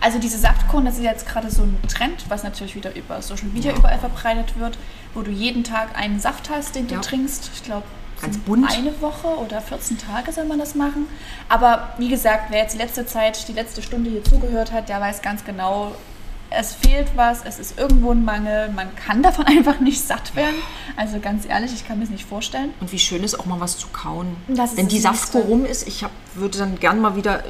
Also diese Saftkuren, das ist jetzt gerade so ein Trend, was natürlich wieder über Social Media überall verbreitet wird, wo du jeden Tag einen Saft hast, den du Ja. trinkst. Ich glaube, Ganz bunt. eine Woche oder 14 Tage soll man das machen. Aber wie gesagt, wer jetzt die letzte Zeit, die letzte Stunde hier zugehört hat, der weiß ganz genau, es fehlt was, es ist irgendwo ein Mangel, man kann davon einfach nicht satt werden. Also ganz ehrlich, ich kann mir das nicht vorstellen. Und wie schön ist auch mal was zu kauen. Wenn die. Saftkur rum ist, ich hab, würde dann gern mal wieder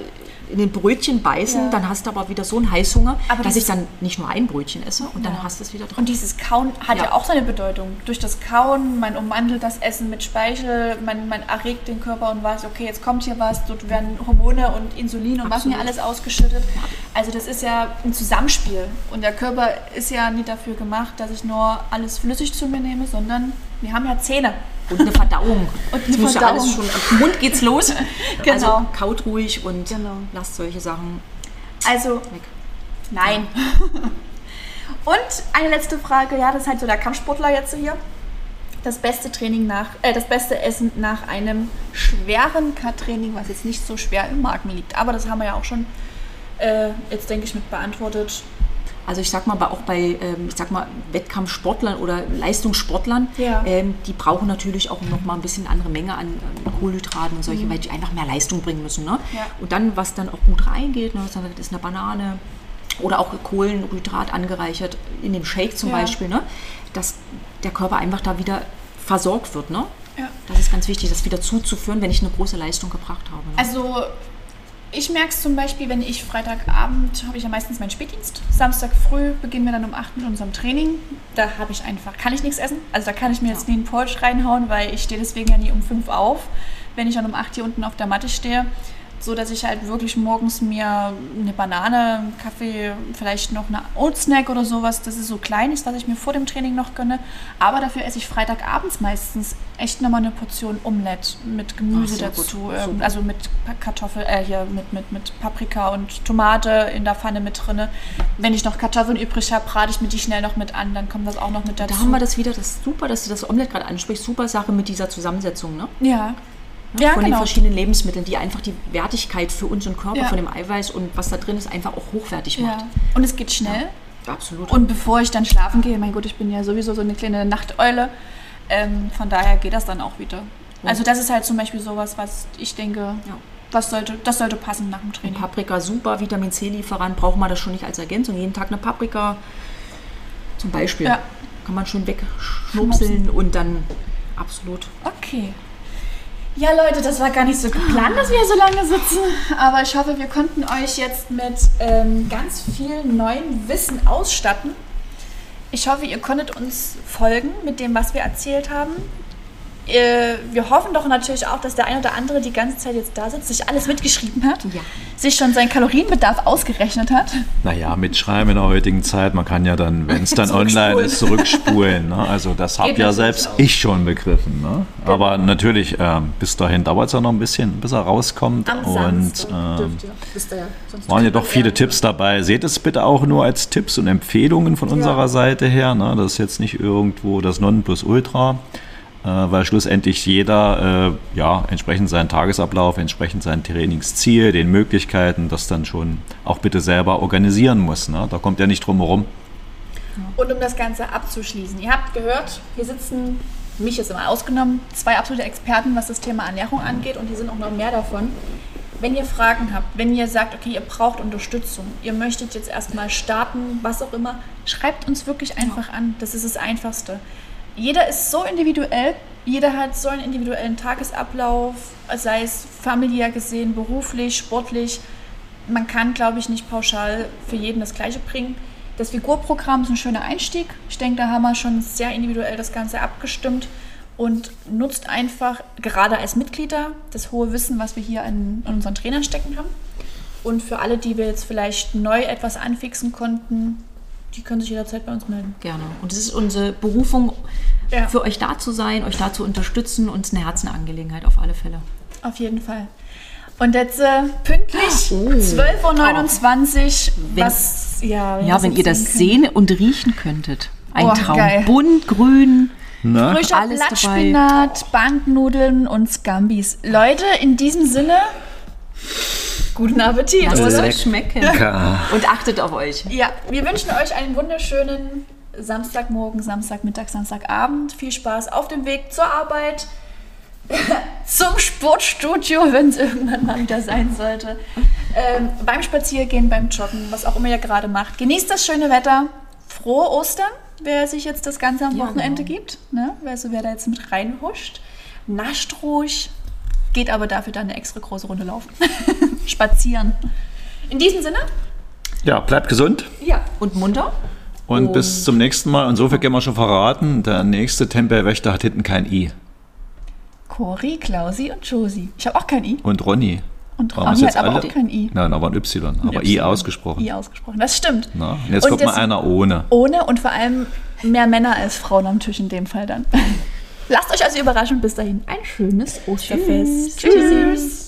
in den Brötchen beißen, Ja. dann hast du aber wieder so einen Heißhunger, Aber dass ich dann nicht nur ein Brötchen esse und dann Ja. hast du es wieder drin. Und dieses Kauen hat ja. Ja. auch seine Bedeutung. Durch das Kauen, man umwandelt das Essen mit Speichel, man, man erregt den Körper und weiß, okay, jetzt kommt hier was, dort werden Hormone und Insulin und was Absolut. alles ausgeschüttet. Also das ist ja ein Zusammenspiel. Und der Körper ist ja nicht dafür gemacht, dass ich nur alles flüssig zu mir nehme, sondern wir haben ja Zähne. Und eine Verdauung. Und eine muss ja Verdauung. alles schon, im Mund geht's los. Genau. Also kaut ruhig und Genau. lasst solche Sachen Also weg. Nein. Und eine letzte Frage, ja, das ist halt so der Kampfsportler jetzt hier. Das beste Training nach, äh, das beste Essen nach einem schweren Cut-Training, was jetzt nicht so schwer im Magen liegt. Aber das haben wir ja auch schon äh, jetzt, denke ich, mit beantwortet. Also ich sag mal, auch bei, ähm, ich sag mal, Wettkampfsportlern oder Leistungssportlern, Ja. ähm, die brauchen natürlich auch noch mal ein bisschen andere Menge an Kohlenhydraten und solche, weil die einfach mehr Leistung bringen müssen. Ne? Mhm. Ja. Und dann, was dann auch gut reingeht, ne, das ist eine Banane oder auch Kohlenhydrat angereichert in dem Shake zum Ja. Beispiel, ne? dass der Körper einfach da wieder versorgt wird. Ne? Ja. Das ist ganz wichtig, das wieder zuzuführen, wenn ich eine große Leistung gebracht habe. Ne? Also ich merke es zum Beispiel, wenn ich Freitagabend habe ich ja meistens meinen Spätdienst. Samstag früh beginnen wir dann um 8 mit unserem Training. Da habe ich einfach, kann ich nichts essen. Also da kann ich mir jetzt nie einen Porridge reinhauen, weil ich stehe deswegen ja nie um 5 auf, wenn ich dann um 8 hier unten auf der Matte stehe. So dass ich halt wirklich morgens mir eine Banane, Kaffee, vielleicht noch eine Oatsnack oder sowas, das ist so klein ist, was ich mir vor dem Training noch gönne. Aber dafür esse ich Freitagabends meistens echt nochmal eine Portion Omelette mit Gemüse Ach, dazu. Ähm, also mit Kartoffel, äh, hier mit, mit, mit Paprika und Tomate in der Pfanne mit drinne. Wenn ich noch Kartoffeln übrig habe, brate ich mir die schnell noch mit an, dann kommt das auch noch mit dazu. Da haben wir das wieder, das ist super, dass du das Omelette gerade ansprichst. Super Sache mit dieser Zusammensetzung. Ne? ja. Ja, von den genau. verschiedenen Lebensmitteln, die einfach die Wertigkeit für unseren Körper, Ja. von dem Eiweiß und was da drin ist, einfach auch hochwertig macht. Ja. Und es geht schnell. Absolut. Und bevor ich dann schlafen gehe, mein Gott, ich bin ja sowieso so eine kleine Nachteule. Ähm, von daher geht das dann auch wieder. Also das ist halt zum Beispiel sowas, was ich denke, das, sollte, das sollte passen nach dem Training. Paprika super, Vitamin C-Lieferant, braucht man das schon nicht als Ergänzung. Jeden Tag eine Paprika zum Beispiel. Kann man schön wegschnupseln und dann absolut. Okay. Ja, Leute, das war gar nicht so geplant, dass wir so lange sitzen. Aber ich hoffe, wir konnten euch jetzt mit ähm, ganz viel neuem Wissen ausstatten. Ich hoffe, ihr konntet uns folgen mit dem, was wir erzählt haben. Äh, wir hoffen doch natürlich auch, dass der ein oder andere die ganze Zeit jetzt da sitzt, sich alles mitgeschrieben hat. Ja. sich schon seinen Kalorienbedarf ausgerechnet hat. Naja, mitschreiben in der heutigen Zeit, man kann ja dann, wenn es dann online ist, zurückspulen. Ne? Also das habe ja selbst auch. ich schon begriffen. Ne? Genau. Aber natürlich, äh, bis dahin dauert es ja noch ein bisschen, bis er rauskommt. Am und äh, ja, waren ja doch viele Tipps dabei. Seht es bitte auch nur als Tipps und Empfehlungen von unserer ja. Seite her. Ne? Das ist jetzt nicht irgendwo das Nonplusultra. Äh, weil schlussendlich jeder äh, ja, entsprechend seinen Tagesablauf, entsprechend sein Trainingsziel, den Möglichkeiten, das dann schon auch bitte selber organisieren muss. Ne? Da kommt ja nicht drum herum. Und um das Ganze abzuschließen, ihr habt gehört, hier sitzen, mich ist immer ausgenommen, zwei absolute Experten, was das Thema Ernährung angeht und die sind auch noch mehr davon. Wenn ihr Fragen habt, wenn ihr sagt, okay, ihr braucht Unterstützung, ihr möchtet jetzt erstmal starten, was auch immer, schreibt uns wirklich einfach an. Das ist das Einfachste jeder ist so individuell, jeder hat so einen individuellen Tagesablauf, sei es familiär gesehen, beruflich, sportlich. Man kann, glaube ich, nicht pauschal für jeden das Gleiche bringen. Das Figurprogramm ist ein schöner Einstieg. Ich denke, da haben wir schon sehr individuell das Ganze abgestimmt und nutzt einfach, gerade als Mitglieder, das hohe Wissen, was wir hier in, in unseren Trainern stecken haben. Und für alle, die wir jetzt vielleicht neu etwas anfixen konnten, die können sich jederzeit bei uns melden. Gerne. Und es ist unsere Berufung, ja. für euch da zu sein, euch da zu unterstützen. Uns eine Herzenangelegenheit auf alle Fälle. Auf jeden Fall. Und jetzt äh, pünktlich oh. 12.29 Uhr. Was, ja, ja wenn ihr das sehen und riechen könntet. Ein oh, Traum. Geil. Bunt, grün. Na? Frischer alles Blattspinat, Banknudeln und Scambis. Leute, in diesem Sinne, Guten Appetit, Lasst oder? Es schmecken. Und achtet auf euch. Ja, wir wünschen euch einen wunderschönen Samstagmorgen, Samstagmittag, Samstagabend. Viel Spaß auf dem Weg zur Arbeit, zum Sportstudio, wenn es irgendwann mal wieder sein sollte. Ähm, beim Spaziergehen, beim Joggen, was auch immer ihr gerade macht. Genießt das schöne Wetter. Frohe Ostern, wer sich jetzt das Ganze am Wochenende ja, genau. gibt. Ne? Also wer da jetzt mit reinhuscht. Nascht ruhig, geht aber dafür dann eine extra große Runde laufen. Spazieren. In diesem Sinne? Ja, bleibt gesund. Ja, und munter. Und, und bis zum nächsten Mal. Und so viel können wir schon verraten. Der nächste Tempelwächter hat hinten kein I. Cori, Klausi und Josi. Ich habe auch kein I. Und Ronny. Und Ronny hat aber alle? auch kein I. Nein, aber ein Y. Aber y. I ausgesprochen. I ausgesprochen, das stimmt. Na, und jetzt und kommt mal einer ohne. Ohne und vor allem mehr Männer als Frauen am Tisch in dem Fall dann. Lasst euch also überraschen. Bis dahin ein schönes Osterfest. Tschüss. Tschüss.